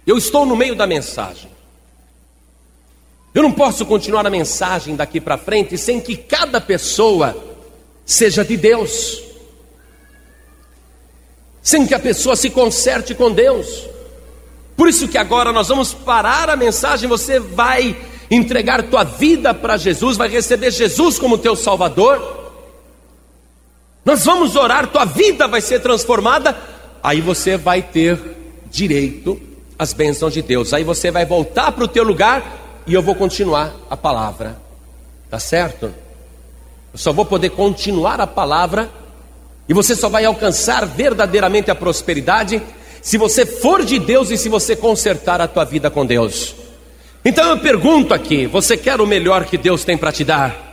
Eu estou no meio da mensagem. Eu não posso continuar a mensagem daqui para frente sem que cada pessoa seja de Deus, sem que a pessoa se conserte com Deus. Por isso que agora nós vamos parar a mensagem, você vai entregar tua vida para Jesus, vai receber Jesus como teu Salvador. Nós vamos orar, tua vida vai ser transformada, aí você vai ter direito às bênçãos de Deus. Aí você vai voltar para o teu lugar e eu vou continuar a palavra. Tá certo? Eu só vou poder continuar a palavra e você só vai alcançar verdadeiramente a prosperidade se você for de Deus e se você consertar a tua vida com Deus. Então eu pergunto aqui: você quer o melhor que Deus tem para te dar?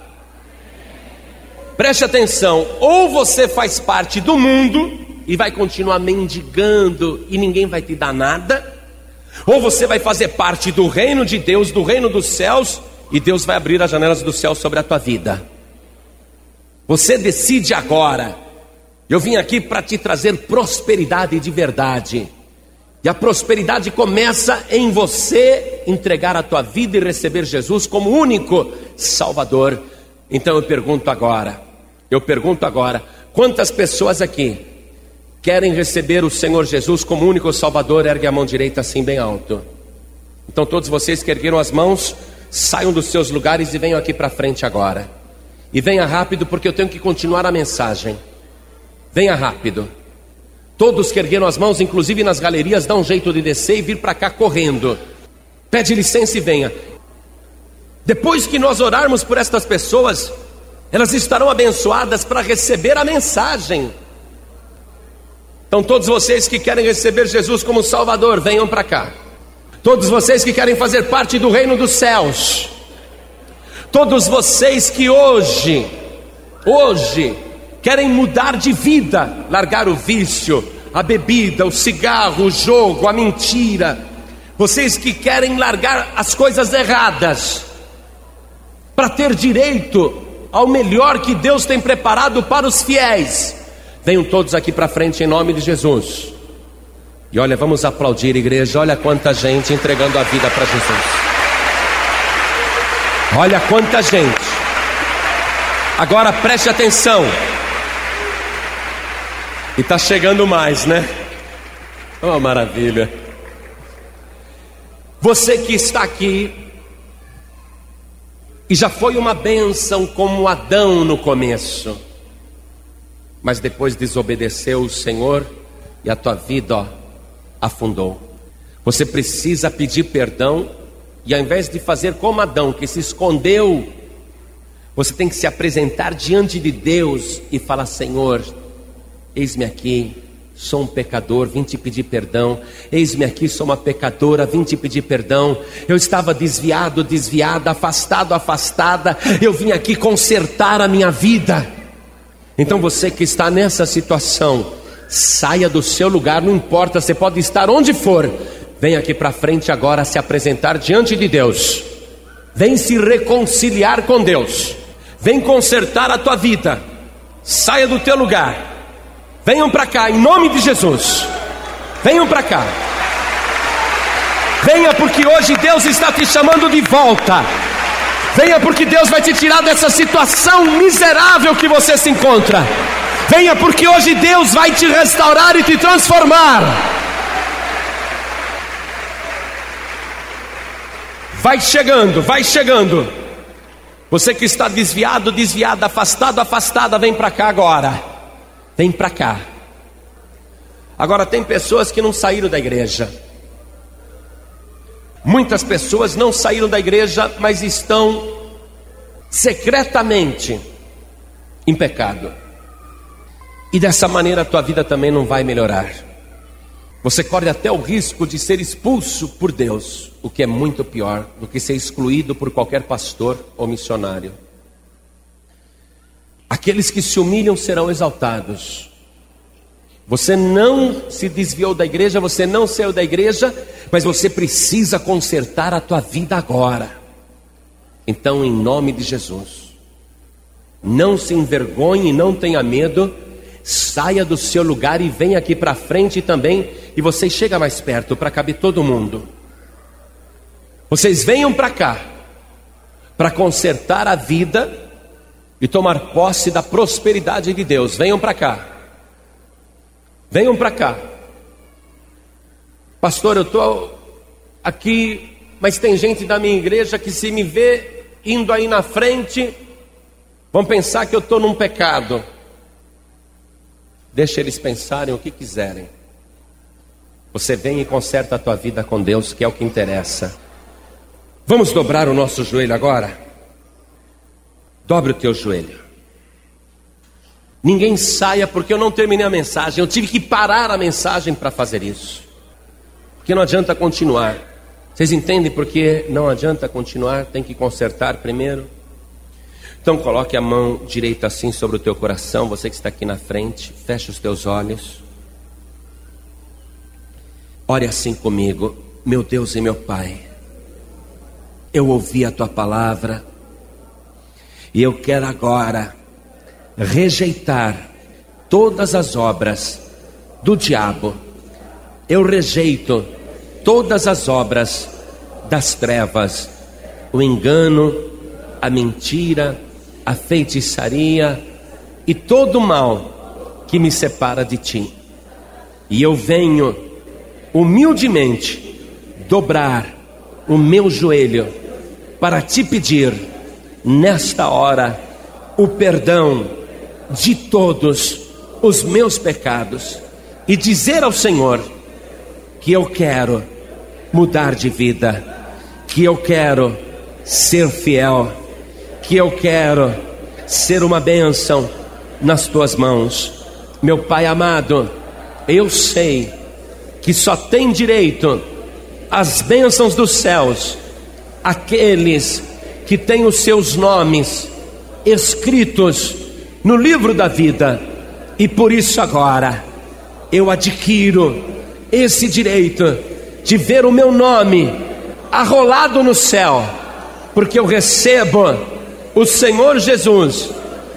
Preste atenção, ou você faz parte do mundo e vai continuar mendigando e ninguém vai te dar nada, ou você vai fazer parte do reino de Deus, do reino dos céus, e Deus vai abrir as janelas do céu sobre a tua vida. Você decide agora. Eu vim aqui para te trazer prosperidade de verdade. E a prosperidade começa em você entregar a tua vida e receber Jesus como único Salvador. Então eu pergunto agora, eu pergunto agora, quantas pessoas aqui querem receber o Senhor Jesus como único Salvador? Ergue a mão direita assim bem alto. Então todos vocês que ergueram as mãos, saiam dos seus lugares e venham aqui para frente agora. E venha rápido, porque eu tenho que continuar a mensagem. Venha rápido. Todos que ergueram as mãos, inclusive nas galerias, dá um jeito de descer e vir para cá correndo. Pede licença e venha. Depois que nós orarmos por estas pessoas, elas estarão abençoadas para receber a mensagem. Então, todos vocês que querem receber Jesus como Salvador, venham para cá. Todos vocês que querem fazer parte do reino dos céus, Todos vocês que hoje, hoje, querem mudar de vida, largar o vício, a bebida, o cigarro, o jogo, a mentira, Vocês que querem largar as coisas erradas para ter direito ao melhor que Deus tem preparado para os fiéis, venham todos aqui para frente em nome de Jesus. E olha, vamos aplaudir, igreja. Olha quanta gente entregando a vida para Jesus. Olha quanta gente. Agora preste atenção. E está chegando mais, né? Oh, maravilha. Você que está aqui e já foi uma bênção como Adão no começo, mas depois desobedeceu o Senhor e a tua vida ó, afundou. Você precisa pedir perdão e ao invés de fazer como Adão, que se escondeu, você tem que se apresentar diante de Deus e falar: Senhor, Eis-me aqui, sou um pecador, vim te pedir perdão. Eis-me aqui, sou uma pecadora, vim te pedir perdão. Eu estava desviado, desviada, afastado, afastada. Eu vim aqui consertar a minha vida. Então você que está nessa situação, saia do seu lugar, não importa, você pode estar onde for. Vem aqui para frente agora se apresentar diante de Deus. Vem se reconciliar com Deus. Vem consertar a tua vida. Saia do teu lugar Venham para cá, em nome de Jesus. Venham para cá. Venha porque hoje Deus está te chamando de volta. Venha porque Deus vai te tirar dessa situação miserável que você se encontra. Venha porque hoje Deus vai te restaurar e te transformar. Vai chegando, vai chegando. Você que está desviado, desviado, afastado, afastada, vem para cá agora. Vem para cá. Agora, tem pessoas que não saíram da igreja. Muitas pessoas não saíram da igreja, mas estão secretamente em pecado. E dessa maneira a tua vida também não vai melhorar. Você corre até o risco de ser expulso por Deus, o que é muito pior do que ser excluído por qualquer pastor ou missionário. Aqueles que se humilham serão exaltados. Você não se desviou da igreja, você não saiu da igreja, mas você precisa consertar a tua vida agora. Então, em nome de Jesus, não se envergonhe, não tenha medo, saia do seu lugar e venha aqui para frente também, e você chega mais perto para caber todo mundo. Vocês venham para cá, para consertar a vida e tomar posse da prosperidade de Deus. Venham para cá. Venham para cá. Pastor, eu estou aqui, mas tem gente da minha igreja que se me vê indo aí na frente, vão pensar que eu estou num pecado. Deixa eles pensarem o que quiserem. Você vem e conserta a tua vida com Deus, que é o que interessa. Vamos dobrar o nosso joelho agora? Dobre o teu joelho. Ninguém saia porque eu não terminei a mensagem. Eu tive que parar a mensagem para fazer isso. Porque não adianta continuar. Vocês entendem porque não adianta continuar? Tem que consertar primeiro. Então coloque a mão direita assim sobre o teu coração, você que está aqui na frente, feche os teus olhos. Ore assim comigo, meu Deus e meu Pai. Eu ouvi a tua palavra e eu quero agora rejeitar todas as obras do diabo. Eu rejeito todas as obras das trevas, o engano, a mentira, a feitiçaria e todo o mal que me separa de ti. E eu venho humildemente dobrar o meu joelho para te pedir nesta hora o perdão de todos os meus pecados e dizer ao Senhor que eu quero mudar de vida, que eu quero ser fiel, que eu quero ser uma bênção nas tuas mãos. Meu Pai amado, eu sei que só tem direito às bênçãos dos céus aqueles que tem os seus nomes escritos no livro da vida, e por isso agora eu adquiro esse direito de ver o meu nome arrolado no céu, porque eu recebo o Senhor Jesus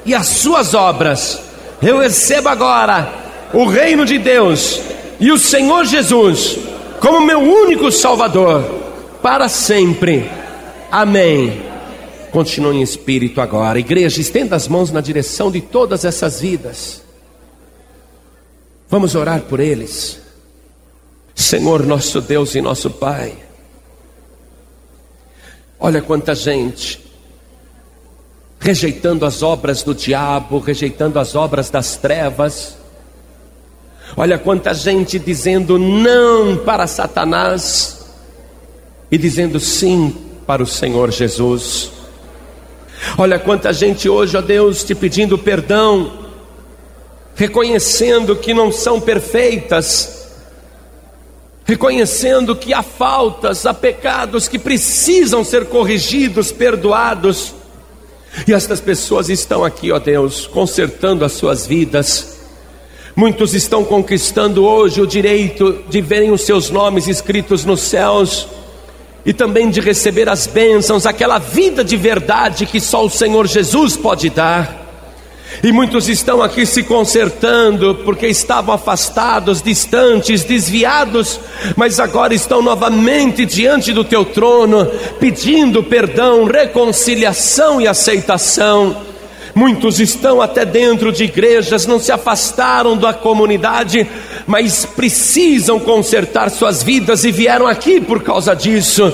e as suas obras. Eu recebo agora o reino de Deus e o Senhor Jesus como meu único Salvador para sempre. Amém. Continue em espírito agora. Igreja, estenda as mãos na direção de todas essas vidas. Vamos orar por eles. Senhor, nosso Deus e nosso Pai. Olha quanta gente rejeitando as obras do diabo, rejeitando as obras das trevas. Olha quanta gente dizendo não para Satanás e dizendo sim para o Senhor Jesus. Olha quanta gente hoje, ó Deus, te pedindo perdão, reconhecendo que não são perfeitas, reconhecendo que há faltas, há pecados que precisam ser corrigidos, perdoados. E estas pessoas estão aqui, ó Deus, consertando as suas vidas. Muitos estão conquistando hoje o direito de verem os seus nomes escritos nos céus e também de receber as bênçãos, aquela vida de verdade que só o Senhor Jesus pode dar. E muitos estão aqui se consertando porque estavam afastados, distantes, desviados, mas agora estão novamente diante do teu trono, pedindo perdão, reconciliação e aceitação. Muitos estão até dentro de igrejas, não se afastaram da comunidade, mas precisam consertar suas vidas e vieram aqui por causa disso.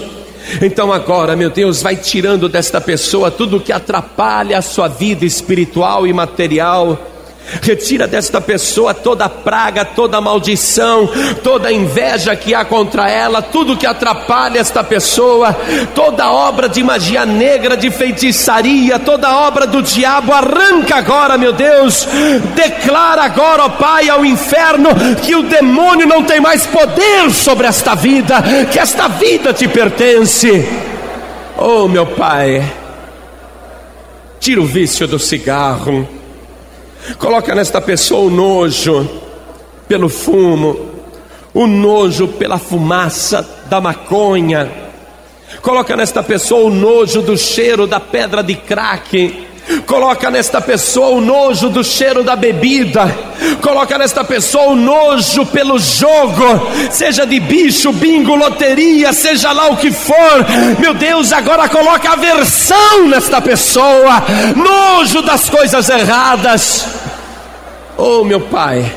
Então agora, meu Deus, vai tirando desta pessoa tudo que atrapalha a sua vida espiritual e material Retira desta pessoa toda praga, toda maldição, toda inveja que há contra ela, tudo que atrapalha esta pessoa, toda obra de magia negra, de feitiçaria, toda obra do diabo, arranca agora, meu Deus. Declara agora, ó Pai, ao inferno que o demônio não tem mais poder sobre esta vida, que esta vida te pertence. Oh, meu Pai, tira o vício do cigarro Coloca nesta pessoa o nojo pelo fumo, o nojo pela fumaça da maconha. Coloca nesta pessoa o nojo do cheiro da pedra de crack Coloca nesta pessoa o nojo do cheiro da bebida. Coloca nesta pessoa o nojo pelo jogo, seja de bicho, bingo, loteria, seja lá o que for. Meu Deus, agora coloca aversão nesta pessoa, nojo das coisas erradas. Oh, meu Pai,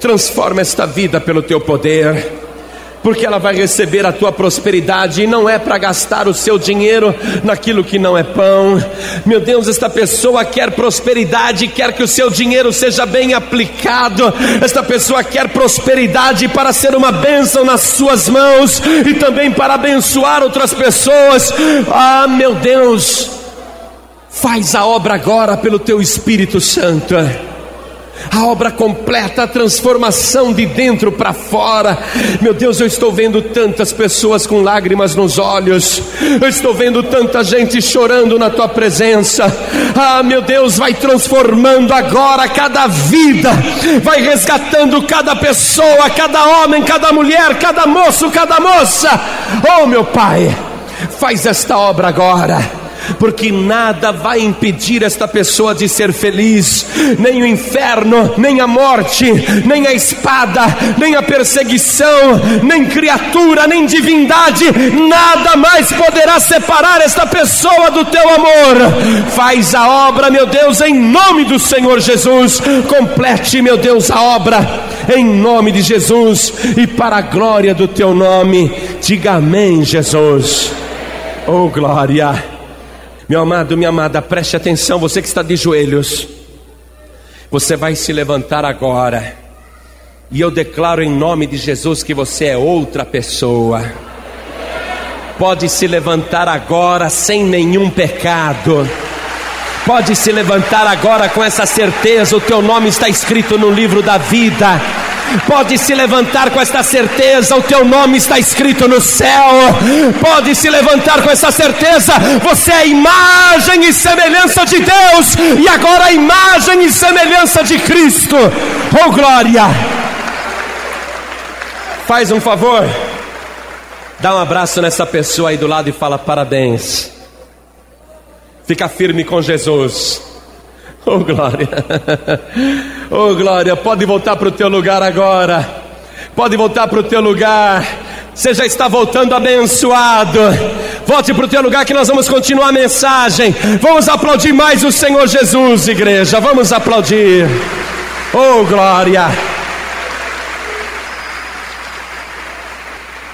transforma esta vida pelo teu poder porque ela vai receber a tua prosperidade e não é para gastar o seu dinheiro naquilo que não é pão. Meu Deus, esta pessoa quer prosperidade, quer que o seu dinheiro seja bem aplicado. Esta pessoa quer prosperidade para ser uma bênção nas suas mãos e também para abençoar outras pessoas. Ah, meu Deus, faz a obra agora pelo teu Espírito Santo a obra completa, a transformação de dentro para fora. Meu Deus, eu estou vendo tantas pessoas com lágrimas nos olhos, eu estou vendo tanta gente chorando na tua presença. Ah, meu Deus, vai transformando agora cada vida, vai resgatando cada pessoa, cada homem, cada mulher, cada moço, cada moça. Oh, meu Pai, faz esta obra agora porque nada vai impedir esta pessoa de ser feliz, nem o inferno, nem a morte, nem a espada, nem a perseguição, nem criatura, nem divindade, nada mais poderá separar esta pessoa do teu amor. Faz a obra, meu Deus, em nome do Senhor Jesus, complete, meu Deus, a obra em nome de Jesus e para a glória do teu nome. Diga amém, Jesus. Oh, glória. Meu amado, minha amada, preste atenção, você que está de joelhos. Você vai se levantar agora. E eu declaro em nome de Jesus que você é outra pessoa. Pode se levantar agora sem nenhum pecado. Pode se levantar agora com essa certeza: o teu nome está escrito no livro da vida Pode se levantar com esta certeza, o teu nome está escrito no céu. Pode se levantar com essa certeza, você é imagem e semelhança de Deus, e agora a imagem e semelhança de Cristo. Oh glória! Faz um favor, Dá um abraço nessa pessoa aí do lado e fala parabéns. Fica firme com Jesus. Oh glória. Oh glória, pode voltar para o teu lugar agora. Pode voltar para o teu lugar. Você já está voltando abençoado. Volte para o teu lugar que nós vamos continuar a mensagem. Vamos aplaudir mais o Senhor Jesus, igreja. Vamos aplaudir. Oh glória.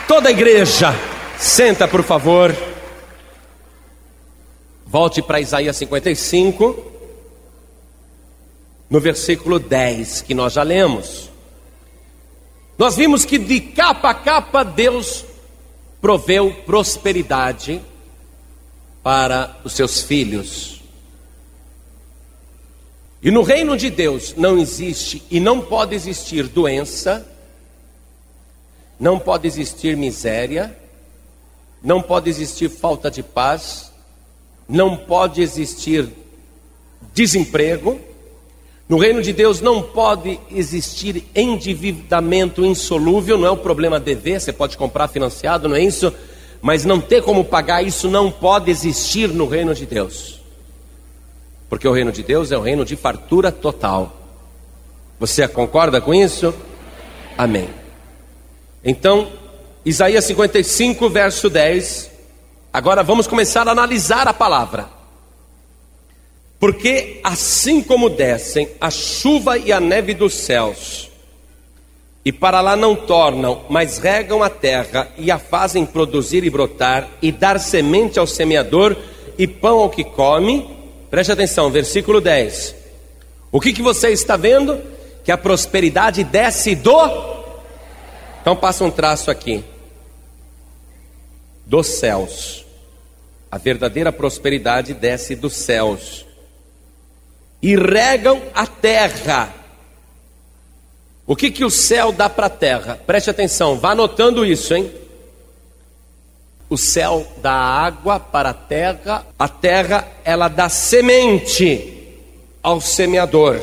Toda a igreja, senta por favor. Volte para Isaías 55, no versículo 10, que nós já lemos. Nós vimos que de capa a capa Deus proveu prosperidade para os seus filhos. E no reino de Deus não existe e não pode existir doença, não pode existir miséria, não pode existir falta de paz, não pode existir desemprego. No reino de Deus não pode existir endividamento insolúvel, não é o problema dever, você pode comprar financiado, não é isso, mas não ter como pagar, isso não pode existir no reino de Deus. Porque o reino de Deus é um reino de fartura total. Você concorda com isso? Amém. Então, Isaías 55, verso 10. Agora vamos começar a analisar a palavra. Porque assim como descem a chuva e a neve dos céus, e para lá não tornam, mas regam a terra e a fazem produzir e brotar, e dar semente ao semeador e pão ao que come. Preste atenção, versículo 10. O que, que você está vendo? Que a prosperidade desce do então passa um traço aqui. Dos céus. A verdadeira prosperidade desce dos céus. E regam a terra. O que, que o céu dá para a terra? Preste atenção, vá anotando isso, hein? O céu dá água para a terra, a terra ela dá semente ao semeador.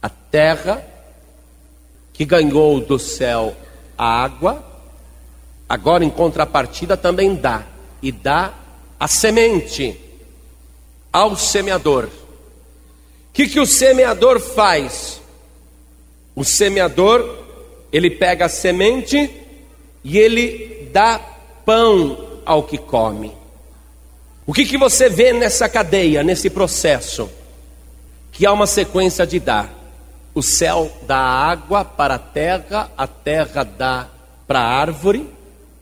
A terra que ganhou do céu a água, agora em contrapartida também dá, e dá a semente ao semeador. O que, que o semeador faz? O semeador, ele pega a semente e ele dá pão ao que come. O que, que você vê nessa cadeia, nesse processo? Que há uma sequência de dar. O céu dá água para a terra, a terra dá para a árvore,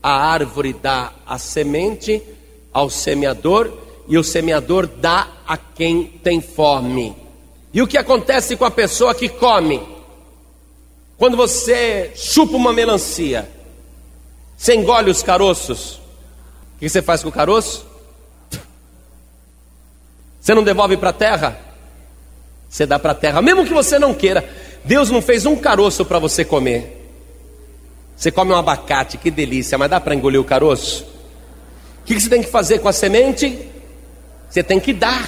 a árvore dá a semente ao semeador e o semeador dá a quem tem fome. E o que acontece com a pessoa que come? Quando você chupa uma melancia, você engole os caroços, o que você faz com o caroço? Você não devolve para a terra? Você dá para a terra, mesmo que você não queira. Deus não fez um caroço para você comer. Você come um abacate, que delícia, mas dá para engolir o caroço? O que você tem que fazer com a semente? Você tem que dar.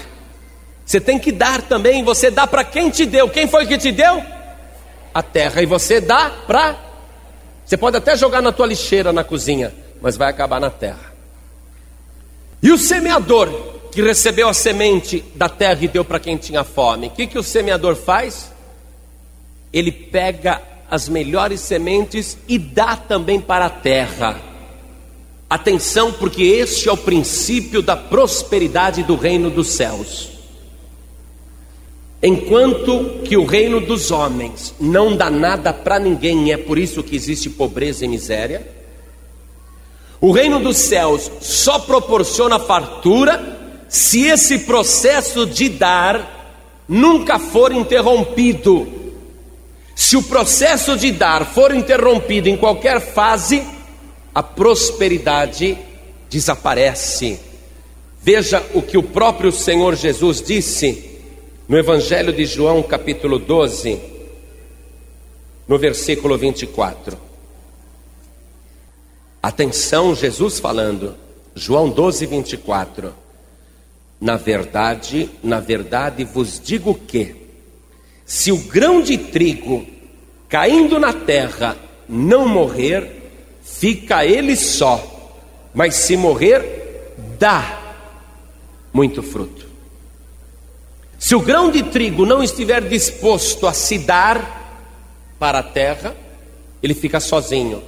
Você tem que dar também. Você dá para quem te deu. Quem foi que te deu? A terra. E você dá para. Você pode até jogar na tua lixeira na cozinha, mas vai acabar na terra. E o semeador, que recebeu a semente da terra e deu para quem tinha fome. O que, que o semeador faz? Ele pega as melhores sementes e dá também para a terra. Atenção, porque este é o princípio da prosperidade do reino dos céus. Enquanto que o reino dos homens não dá nada para ninguém, e é por isso que existe pobreza e miséria, o reino dos céus só proporciona fartura se esse processo de dar nunca for interrompido, se o processo de dar for interrompido em qualquer fase, a prosperidade desaparece. Veja o que o próprio Senhor Jesus disse no Evangelho de João, capítulo 12, no versículo 24. Atenção, Jesus falando, João 12, 24. Na verdade, na verdade vos digo que, se o grão de trigo caindo na terra não morrer, fica ele só, mas se morrer, dá muito fruto. Se o grão de trigo não estiver disposto a se dar para a terra, ele fica sozinho.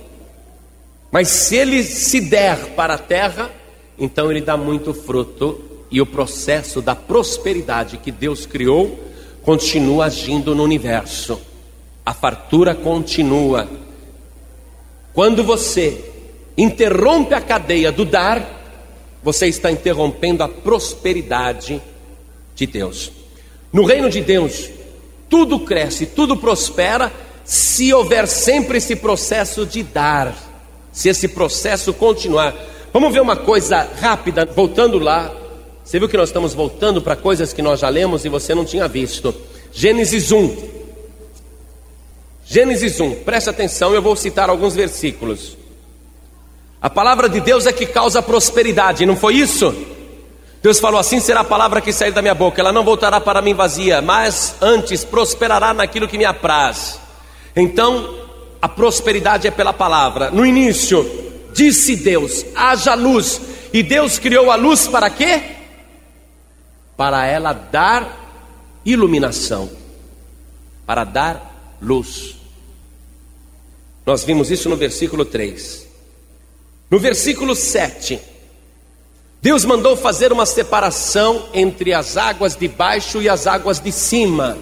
Mas se ele se der para a terra, então ele dá muito fruto e o processo da prosperidade que Deus criou continua agindo no universo. A fartura continua. Quando você interrompe a cadeia do dar, você está interrompendo a prosperidade de Deus. No reino de Deus, tudo cresce, tudo prospera, se houver sempre esse processo de dar, se esse processo continuar. Vamos ver uma coisa rápida, voltando lá. Você viu que nós estamos voltando para coisas que nós já lemos e você não tinha visto. Gênesis 1. Gênesis 1, preste atenção, eu vou citar alguns versículos. A palavra de Deus é que causa prosperidade, não foi isso? Deus falou assim: será a palavra que sair da minha boca, ela não voltará para mim vazia, mas antes prosperará naquilo que me apraz. Então, a prosperidade é pela palavra. No início, disse Deus: haja luz, e Deus criou a luz para quê? Para ela dar iluminação, para dar luz. Nós vimos isso no versículo 3. No versículo 7, Deus mandou fazer uma separação entre as águas de baixo e as águas de cima.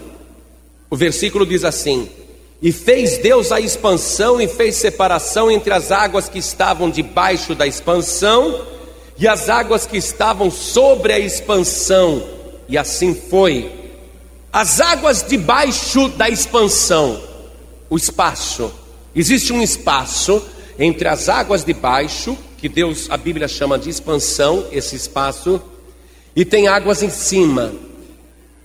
O versículo diz assim: E fez Deus a expansão e fez separação entre as águas que estavam debaixo da expansão e as águas que estavam sobre a expansão. E assim foi. As águas debaixo da expansão, o espaço, existe um espaço entre as águas de baixo que Deus, a Bíblia chama de expansão, esse espaço, e tem águas em cima.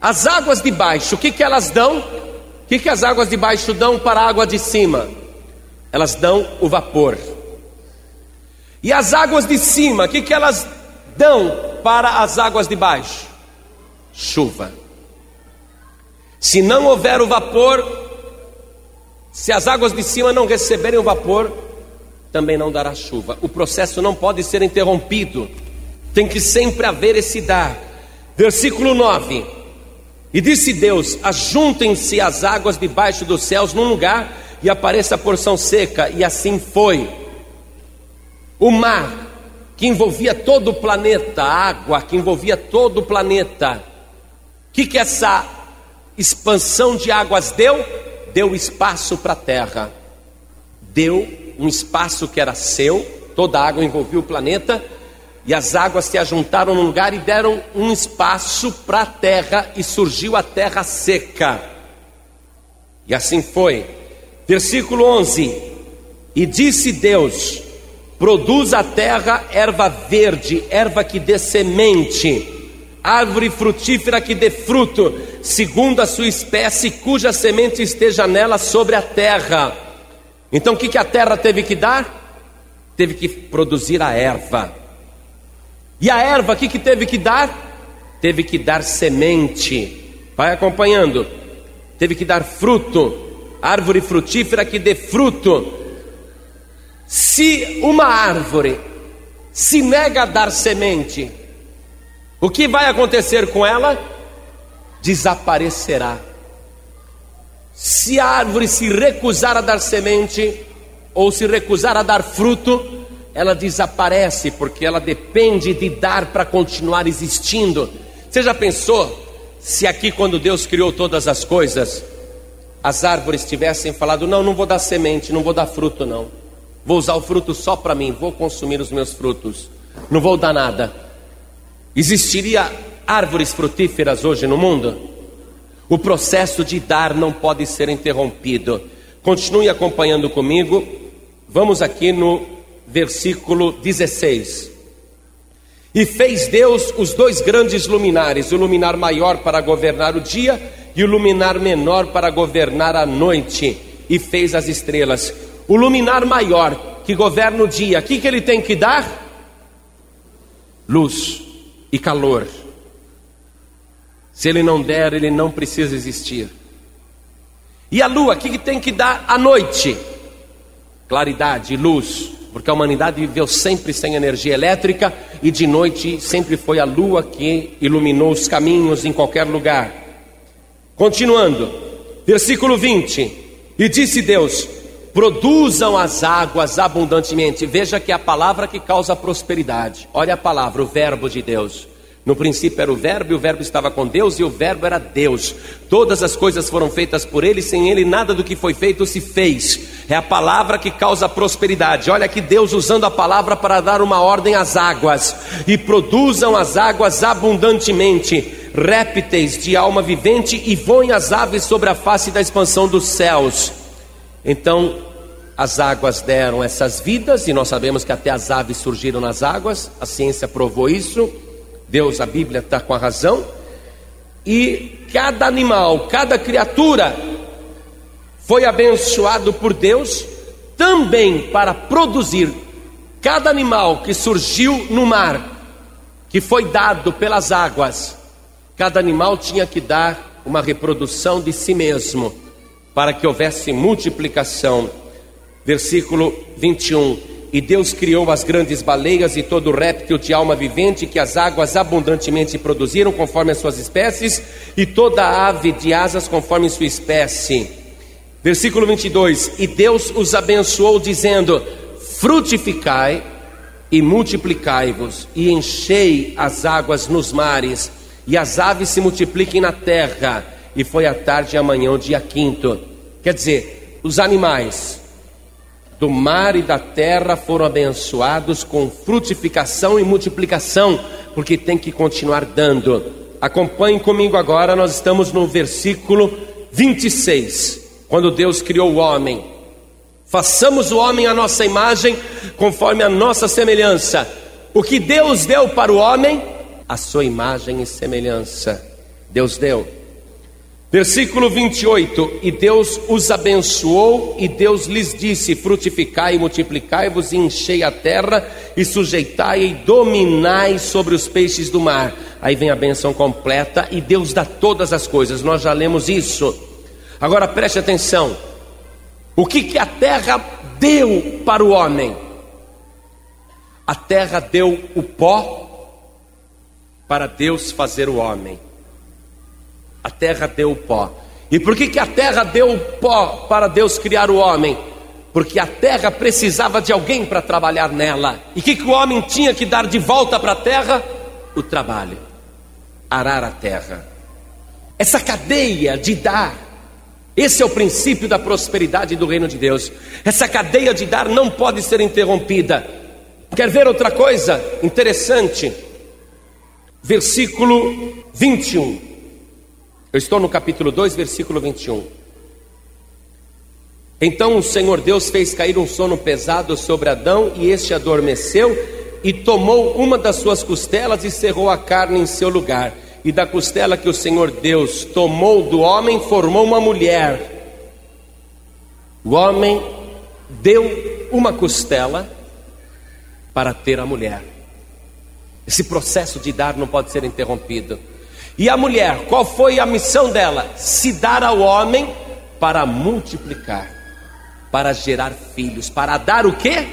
As águas de baixo, o que, que elas dão? O que, que as águas de baixo dão para a água de cima? Elas dão o vapor. E as águas de cima, o que, que elas dão para as águas de baixo? Chuva. Se não houver o vapor, se as águas de cima não receberem o vapor, também não dará chuva. O processo não pode ser interrompido, tem que sempre haver esse dar. Versículo 9: E disse Deus: Ajuntem-se as águas debaixo dos céus num lugar, e apareça a porção seca, e assim foi. O mar, que envolvia todo o planeta, a água que envolvia todo o planeta, o que, que essa expansão de águas deu? Deu espaço para a terra, deu um espaço que era seu, toda a água envolvia o planeta, e as águas se ajuntaram num lugar e deram um espaço para a terra, e surgiu a terra seca. E assim foi. Versículo 11: E disse Deus: Produz a terra erva verde, erva que dê semente, árvore frutífera que dê fruto, segundo a sua espécie, cuja semente esteja nela sobre a terra então o que, que a terra teve que dar? Teve que produzir a erva. E a erva, o que, que teve que dar? Teve que dar semente. Vai acompanhando. Teve que dar fruto. Árvore frutífera que dê fruto. Se uma árvore se nega a dar semente, o que vai acontecer com ela? Desaparecerá. Se a árvore se recusar a dar semente, ou se recusar a dar fruto, ela desaparece, porque ela depende de dar para continuar existindo. Você já pensou se aqui, quando Deus criou todas as coisas, as árvores tivessem falado: Não, não vou dar semente, não vou dar fruto, não. Vou usar o fruto só para mim, vou consumir os meus frutos, não vou dar nada. Existiria árvores frutíferas hoje no mundo? O processo de dar não pode ser interrompido. Continue acompanhando comigo. Vamos aqui no versículo 16. E fez Deus os dois grandes luminares, o luminar maior para governar o dia e o luminar menor para governar a noite, e fez as estrelas. O luminar maior que governa o dia, o que, que ele tem que dar? Luz e calor. Se ele não der, ele não precisa existir. E a lua, o que tem que dar à noite? Claridade, luz. porque a humanidade viveu sempre sem energia elétrica e de noite sempre foi a lua que iluminou os caminhos em qualquer lugar. Continuando, versículo 20: E disse Deus: Produzam as águas abundantemente. Veja que é a palavra que causa prosperidade. Olha a palavra, o verbo de Deus. No princípio era o Verbo, e o Verbo estava com Deus, e o Verbo era Deus. Todas as coisas foram feitas por Ele, sem Ele nada do que foi feito se fez. É a palavra que causa prosperidade. Olha que Deus usando a palavra para dar uma ordem às águas, e produzam as águas abundantemente, répteis de alma vivente, e voem as aves sobre a face da expansão dos céus. Então, as águas deram essas vidas, e nós sabemos que até as aves surgiram nas águas, a ciência provou isso. Deus, a Bíblia está com a razão. E cada animal, cada criatura foi abençoado por Deus também para produzir cada animal que surgiu no mar, que foi dado pelas águas. Cada animal tinha que dar uma reprodução de si mesmo, para que houvesse multiplicação. Versículo 21. E Deus criou as grandes baleias e todo réptil de alma vivente que as águas abundantemente produziram conforme as suas espécies, e toda ave de asas conforme sua espécie. Versículo 22: E Deus os abençoou, dizendo: Frutificai e multiplicai-vos, e enchei as águas nos mares, e as aves se multipliquem na terra. E foi a tarde e amanhã, o dia quinto. Quer dizer, os animais, do mar e da terra foram abençoados com frutificação e multiplicação, porque tem que continuar dando. Acompanhe comigo agora, nós estamos no versículo 26, quando Deus criou o homem. Façamos o homem a nossa imagem, conforme a nossa semelhança. O que Deus deu para o homem? A sua imagem e semelhança. Deus deu. Versículo 28: E Deus os abençoou, e Deus lhes disse: Frutificai e multiplicai-vos, e enchei a terra, e sujeitai e dominai sobre os peixes do mar. Aí vem a benção completa, e Deus dá todas as coisas, nós já lemos isso. Agora preste atenção: o que, que a terra deu para o homem? A terra deu o pó para Deus fazer o homem. A terra deu o pó. E por que, que a terra deu o pó para Deus criar o homem? Porque a terra precisava de alguém para trabalhar nela. E o que, que o homem tinha que dar de volta para a terra? O trabalho. Arar a terra. Essa cadeia de dar. Esse é o princípio da prosperidade do reino de Deus. Essa cadeia de dar não pode ser interrompida. Quer ver outra coisa interessante? Versículo 21. Eu estou no capítulo 2, versículo 21. Então o Senhor Deus fez cair um sono pesado sobre Adão, e este adormeceu, e tomou uma das suas costelas e cerrou a carne em seu lugar. E da costela que o Senhor Deus tomou do homem, formou uma mulher. O homem deu uma costela para ter a mulher. Esse processo de dar não pode ser interrompido. E a mulher, qual foi a missão dela? Se dar ao homem para multiplicar, para gerar filhos, para dar o quê?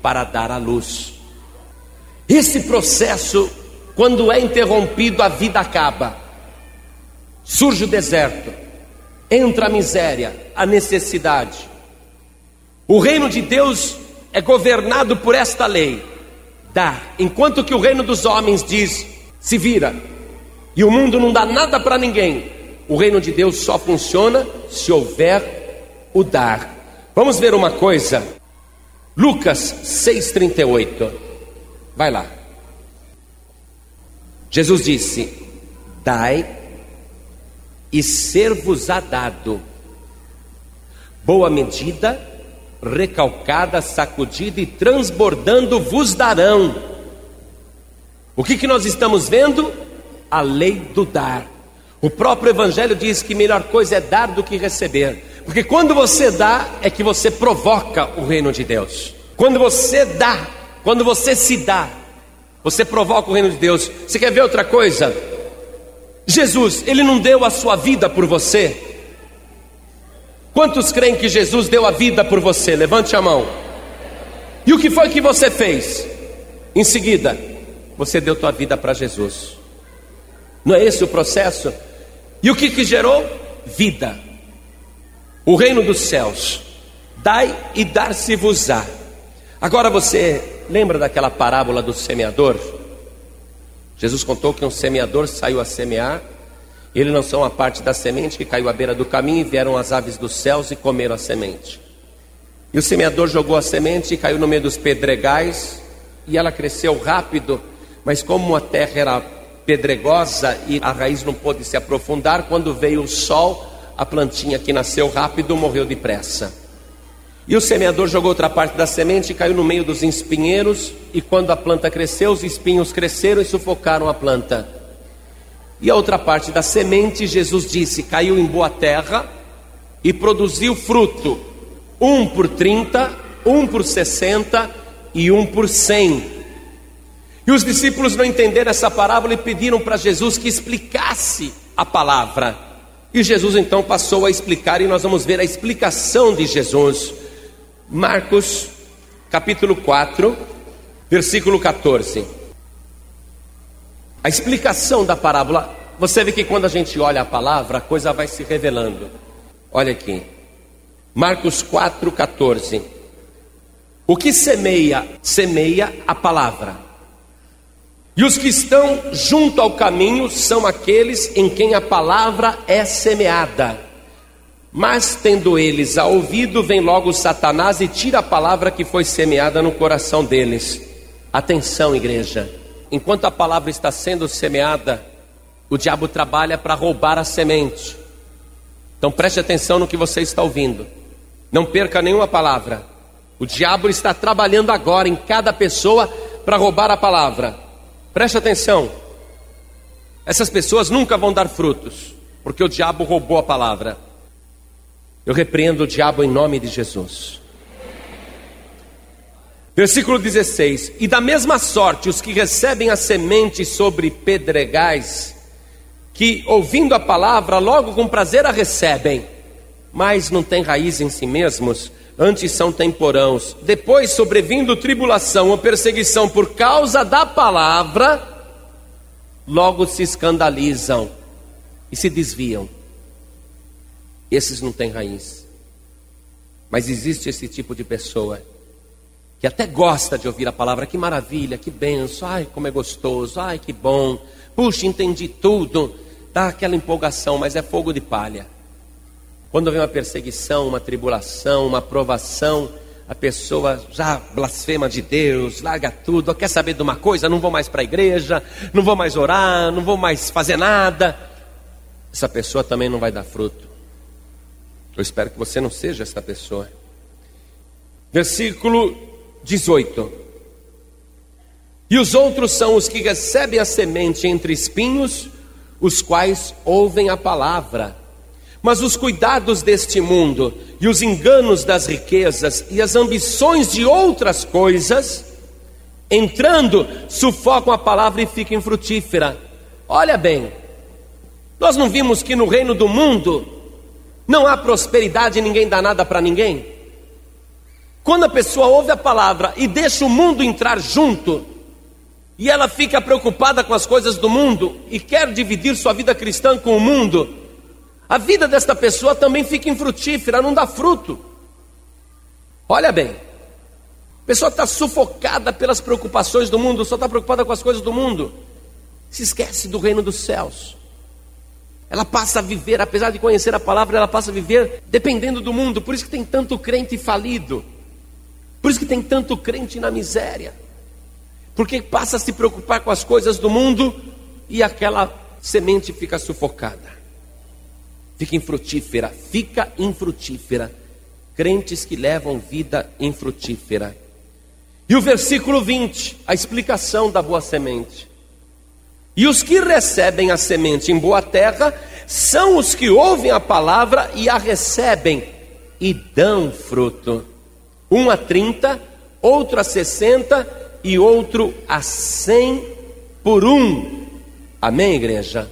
Para dar a luz. Esse processo, quando é interrompido, a vida acaba. Surge o deserto, entra a miséria, a necessidade. O reino de Deus é governado por esta lei: dar, enquanto que o reino dos homens diz: se vira, e o mundo não dá nada para ninguém. O reino de Deus só funciona se houver o dar. Vamos ver uma coisa. Lucas 6:38. Vai lá. Jesus disse: Dai e ser-vos-á dado. Boa medida, recalcada, sacudida e transbordando vos darão. O que, que nós estamos vendo? A lei do dar. O próprio Evangelho diz que melhor coisa é dar do que receber, porque quando você dá, é que você provoca o reino de Deus. Quando você dá, quando você se dá, você provoca o reino de Deus. Você quer ver outra coisa? Jesus, ele não deu a sua vida por você. Quantos creem que Jesus deu a vida por você? Levante a mão. E o que foi que você fez? Em seguida, você deu tua vida para Jesus. Não é esse o processo? E o que, que gerou? Vida. O reino dos céus. Dai e dar-se-vos-á. Agora você lembra daquela parábola do semeador? Jesus contou que um semeador saiu a semear, ele não são a parte da semente que caiu à beira do caminho e vieram as aves dos céus e comeram a semente. E o semeador jogou a semente e caiu no meio dos pedregais, e ela cresceu rápido, mas como a terra era pedregosa e a raiz não pôde se aprofundar, quando veio o sol, a plantinha que nasceu rápido morreu depressa. E o semeador jogou outra parte da semente e caiu no meio dos espinheiros, e quando a planta cresceu, os espinhos cresceram e sufocaram a planta. E a outra parte da semente, Jesus disse, caiu em boa terra e produziu fruto, um por trinta, um por sessenta e um por cem. E os discípulos não entenderam essa parábola e pediram para Jesus que explicasse a palavra. E Jesus então passou a explicar, e nós vamos ver a explicação de Jesus. Marcos, capítulo 4, versículo 14. A explicação da parábola, você vê que quando a gente olha a palavra, a coisa vai se revelando. Olha aqui, Marcos 4, 14. O que semeia, semeia a palavra. E os que estão junto ao caminho são aqueles em quem a palavra é semeada. Mas tendo eles a ouvido, vem logo Satanás e tira a palavra que foi semeada no coração deles. Atenção, igreja. Enquanto a palavra está sendo semeada, o diabo trabalha para roubar a semente. Então preste atenção no que você está ouvindo. Não perca nenhuma palavra. O diabo está trabalhando agora em cada pessoa para roubar a palavra. Preste atenção. Essas pessoas nunca vão dar frutos, porque o diabo roubou a palavra. Eu repreendo o diabo em nome de Jesus. Versículo 16: E da mesma sorte os que recebem a semente sobre pedregais, que ouvindo a palavra, logo com prazer a recebem, mas não têm raiz em si mesmos, antes são temporãos. Depois, sobrevindo tribulação ou perseguição por causa da palavra, logo se escandalizam e se desviam. Esses não têm raiz. Mas existe esse tipo de pessoa que até gosta de ouvir a palavra, que maravilha, que benção, ai como é gostoso, ai que bom, puxa, entendi tudo, dá aquela empolgação, mas é fogo de palha. Quando vem uma perseguição, uma tribulação, uma provação, a pessoa já blasfema de Deus, larga tudo, quer saber de uma coisa, não vou mais para a igreja, não vou mais orar, não vou mais fazer nada. Essa pessoa também não vai dar fruto. Eu espero que você não seja essa pessoa. Versículo 18. E os outros são os que recebem a semente entre espinhos, os quais ouvem a palavra mas os cuidados deste mundo e os enganos das riquezas e as ambições de outras coisas, entrando, sufocam a palavra e fica infrutífera. Olha bem, nós não vimos que no reino do mundo não há prosperidade e ninguém dá nada para ninguém? Quando a pessoa ouve a palavra e deixa o mundo entrar junto, e ela fica preocupada com as coisas do mundo e quer dividir sua vida cristã com o mundo, a vida desta pessoa também fica infrutífera, não dá fruto. Olha bem, a pessoa está sufocada pelas preocupações do mundo, só está preocupada com as coisas do mundo, se esquece do reino dos céus. Ela passa a viver, apesar de conhecer a palavra, ela passa a viver dependendo do mundo. Por isso que tem tanto crente falido. Por isso que tem tanto crente na miséria. Porque passa a se preocupar com as coisas do mundo e aquela semente fica sufocada fica infrutífera, fica infrutífera. Crentes que levam vida infrutífera. E o versículo 20, a explicação da boa semente. E os que recebem a semente em boa terra são os que ouvem a palavra e a recebem e dão fruto. Um a trinta, outro a sessenta e outro a cem por um. Amém, igreja?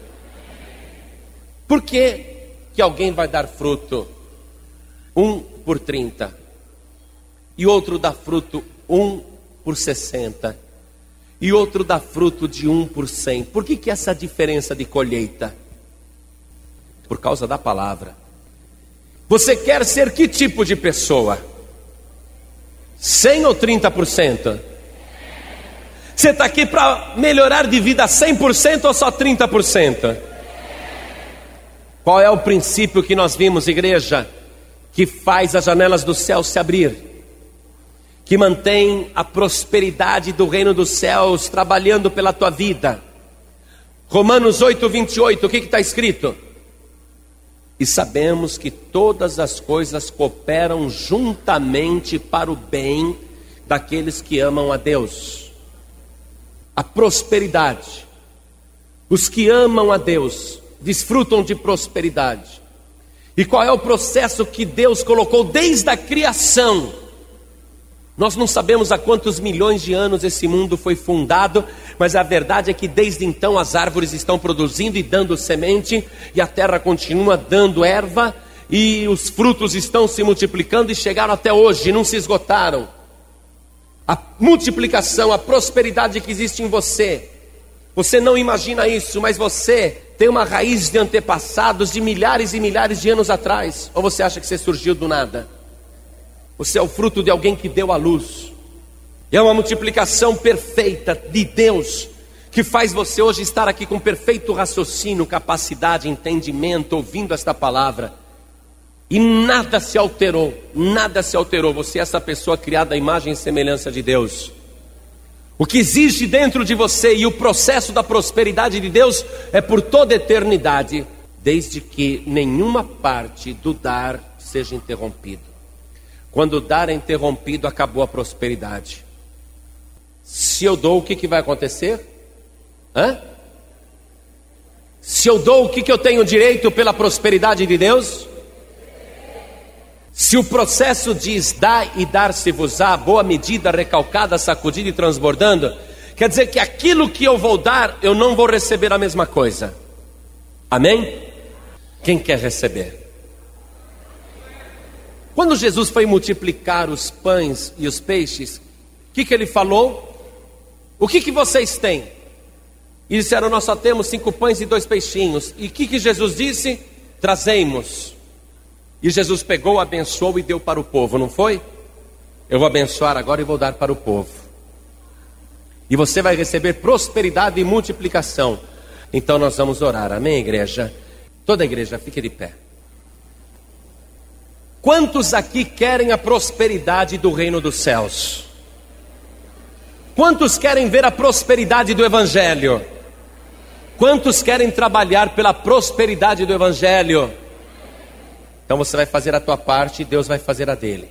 Por quê? Que alguém vai dar fruto, um por trinta, e outro dá fruto um por 60 e outro dá fruto de um por cem. Por que, que essa diferença de colheita? Por causa da palavra. Você quer ser que tipo de pessoa? 100 ou 30%? Você está aqui para melhorar de vida 100% ou só 30%? Qual é o princípio que nós vimos, igreja, que faz as janelas do céu se abrir? que mantém a prosperidade do reino dos céus trabalhando pela tua vida. Romanos 8, 28, o que está escrito? E sabemos que todas as coisas cooperam juntamente para o bem daqueles que amam a Deus. A prosperidade. Os que amam a Deus desfrutam de prosperidade. E qual é o processo que Deus colocou desde a criação? Nós não sabemos há quantos milhões de anos esse mundo foi fundado, mas a verdade é que desde então as árvores estão produzindo e dando semente, e a terra continua dando erva, e os frutos estão se multiplicando e chegaram até hoje, não se esgotaram. A multiplicação, a prosperidade que existe em você, você não imagina isso, mas você tem uma raiz de antepassados de milhares e milhares de anos atrás, ou você acha que você surgiu do nada? Você é o fruto de alguém que deu a luz. E é uma multiplicação perfeita de Deus que faz você hoje estar aqui com perfeito raciocínio, capacidade, entendimento, ouvindo esta palavra. E nada se alterou, nada se alterou. Você é essa pessoa criada à imagem e semelhança de Deus. O que existe dentro de você e o processo da prosperidade de Deus é por toda eternidade, desde que nenhuma parte do dar seja interrompido. Quando o dar é interrompido, acabou a prosperidade. Se eu dou, o que, que vai acontecer? Hã? Se eu dou, o que, que eu tenho direito pela prosperidade de Deus? Se o processo diz dá e dar-se-vos-á, boa medida, recalcada, sacudida e transbordando, quer dizer que aquilo que eu vou dar, eu não vou receber a mesma coisa. Amém? Quem quer receber? Quando Jesus foi multiplicar os pães e os peixes, o que, que ele falou? O que, que vocês têm? E disseram: Nós só temos cinco pães e dois peixinhos. E o que, que Jesus disse? Trazemos. E Jesus pegou, abençoou e deu para o povo, não foi? Eu vou abençoar agora e vou dar para o povo. E você vai receber prosperidade e multiplicação. Então nós vamos orar, amém, igreja? Toda a igreja, fique de pé. Quantos aqui querem a prosperidade do reino dos céus? Quantos querem ver a prosperidade do Evangelho? Quantos querem trabalhar pela prosperidade do Evangelho? Então você vai fazer a tua parte e Deus vai fazer a dele.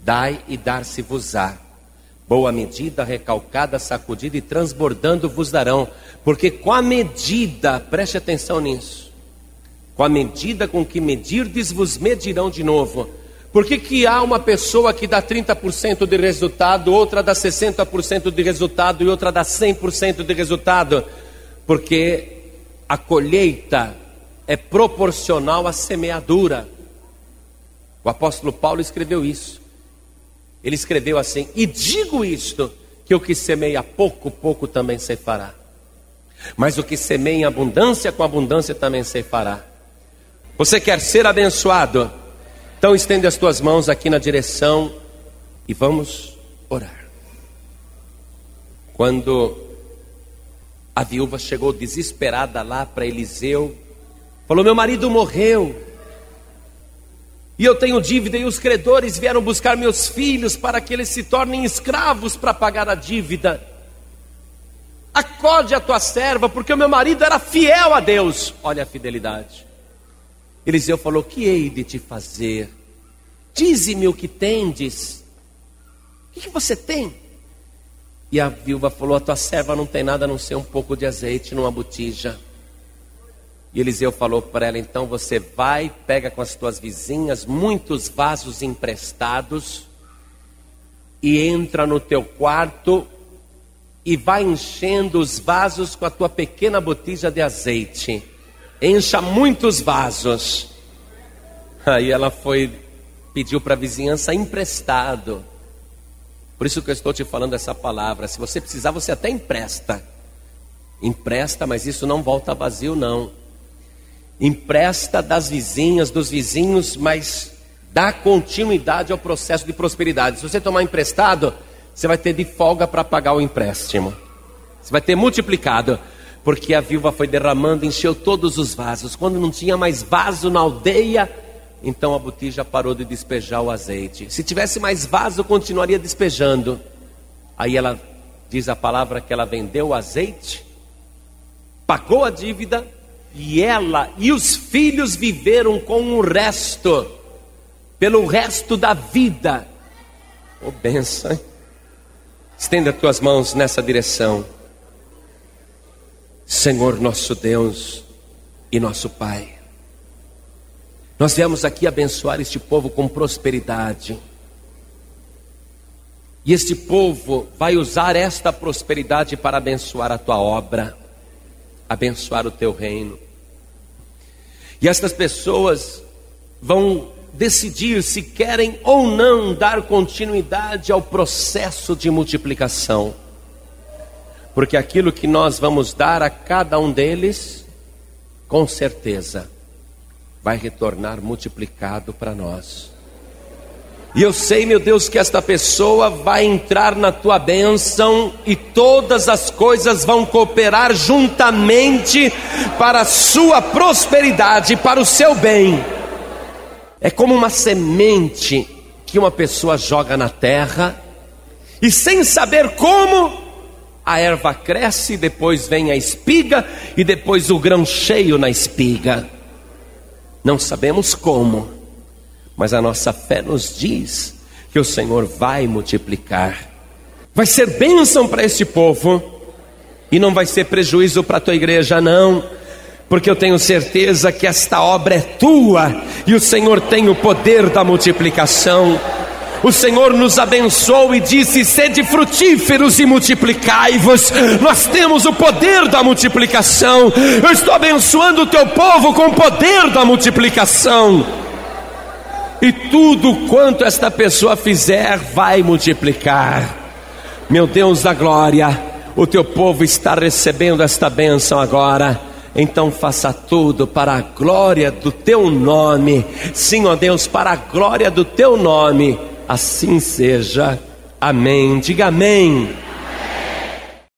Dai e dar-se-vos-á. Boa medida, recalcada, sacudida e transbordando vos darão. Porque com a medida, preste atenção nisso com a medida com que medirdes, vos medirão de novo. Por que, que há uma pessoa que dá 30% de resultado, outra dá 60% de resultado e outra dá 100% de resultado? Porque a colheita é proporcional à semeadura. O apóstolo Paulo escreveu isso. Ele escreveu assim: E digo isto, que o que semeia pouco, pouco também se fará. Mas o que semeia em abundância, com abundância também se fará. Você quer ser abençoado? Então estende as tuas mãos aqui na direção e vamos orar. Quando a viúva chegou desesperada lá para Eliseu, falou: Meu marido morreu, e eu tenho dívida, e os credores vieram buscar meus filhos para que eles se tornem escravos para pagar a dívida. Acorde a tua serva, porque o meu marido era fiel a Deus. Olha a fidelidade. Eliseu falou: Que hei de te fazer? Dize-me o que tendes. O que, que você tem? E a viúva falou: A tua serva não tem nada a não ser um pouco de azeite numa botija. E Eliseu falou para ela: Então você vai, pega com as tuas vizinhas muitos vasos emprestados e entra no teu quarto e vai enchendo os vasos com a tua pequena botija de azeite encha muitos vasos. Aí ela foi, pediu para a vizinhança emprestado. Por isso que eu estou te falando essa palavra. Se você precisar, você até empresta. Empresta, mas isso não volta vazio, não. Empresta das vizinhas, dos vizinhos, mas dá continuidade ao processo de prosperidade. Se você tomar emprestado, você vai ter de folga para pagar o empréstimo. Você vai ter multiplicado, porque a viúva foi derramando, encheu todos os vasos. Quando não tinha mais vaso na aldeia, então a botija parou de despejar o azeite. Se tivesse mais vaso, continuaria despejando. Aí ela diz a palavra que ela vendeu o azeite, pagou a dívida e ela e os filhos viveram com o resto, pelo resto da vida. Ô oh, benção. Estenda as tuas mãos nessa direção. Senhor nosso Deus e nosso Pai. Nós viemos aqui abençoar este povo com prosperidade. E este povo vai usar esta prosperidade para abençoar a tua obra, abençoar o teu reino. E estas pessoas vão decidir se querem ou não dar continuidade ao processo de multiplicação porque aquilo que nós vamos dar a cada um deles, com certeza, vai retornar multiplicado para nós. E eu sei, meu Deus, que esta pessoa vai entrar na tua bênção e todas as coisas vão cooperar juntamente para a sua prosperidade, para o seu bem. É como uma semente que uma pessoa joga na terra e sem saber como, a erva cresce, depois vem a espiga e depois o grão cheio na espiga. Não sabemos como, mas a nossa fé nos diz que o Senhor vai multiplicar. Vai ser bênção para este povo e não vai ser prejuízo para a tua igreja, não. Porque eu tenho certeza que esta obra é tua e o Senhor tem o poder da multiplicação o Senhor nos abençoou e disse: sede frutíferos e multiplicai-vos. Nós temos o poder da multiplicação. Eu estou abençoando o teu povo com o poder da multiplicação. E tudo quanto esta pessoa fizer vai multiplicar. Meu Deus da glória, o teu povo está recebendo esta bênção agora. Então faça tudo para a glória do teu nome. Sim, ó Deus, para a glória do teu nome assim seja. Amém. Diga amém.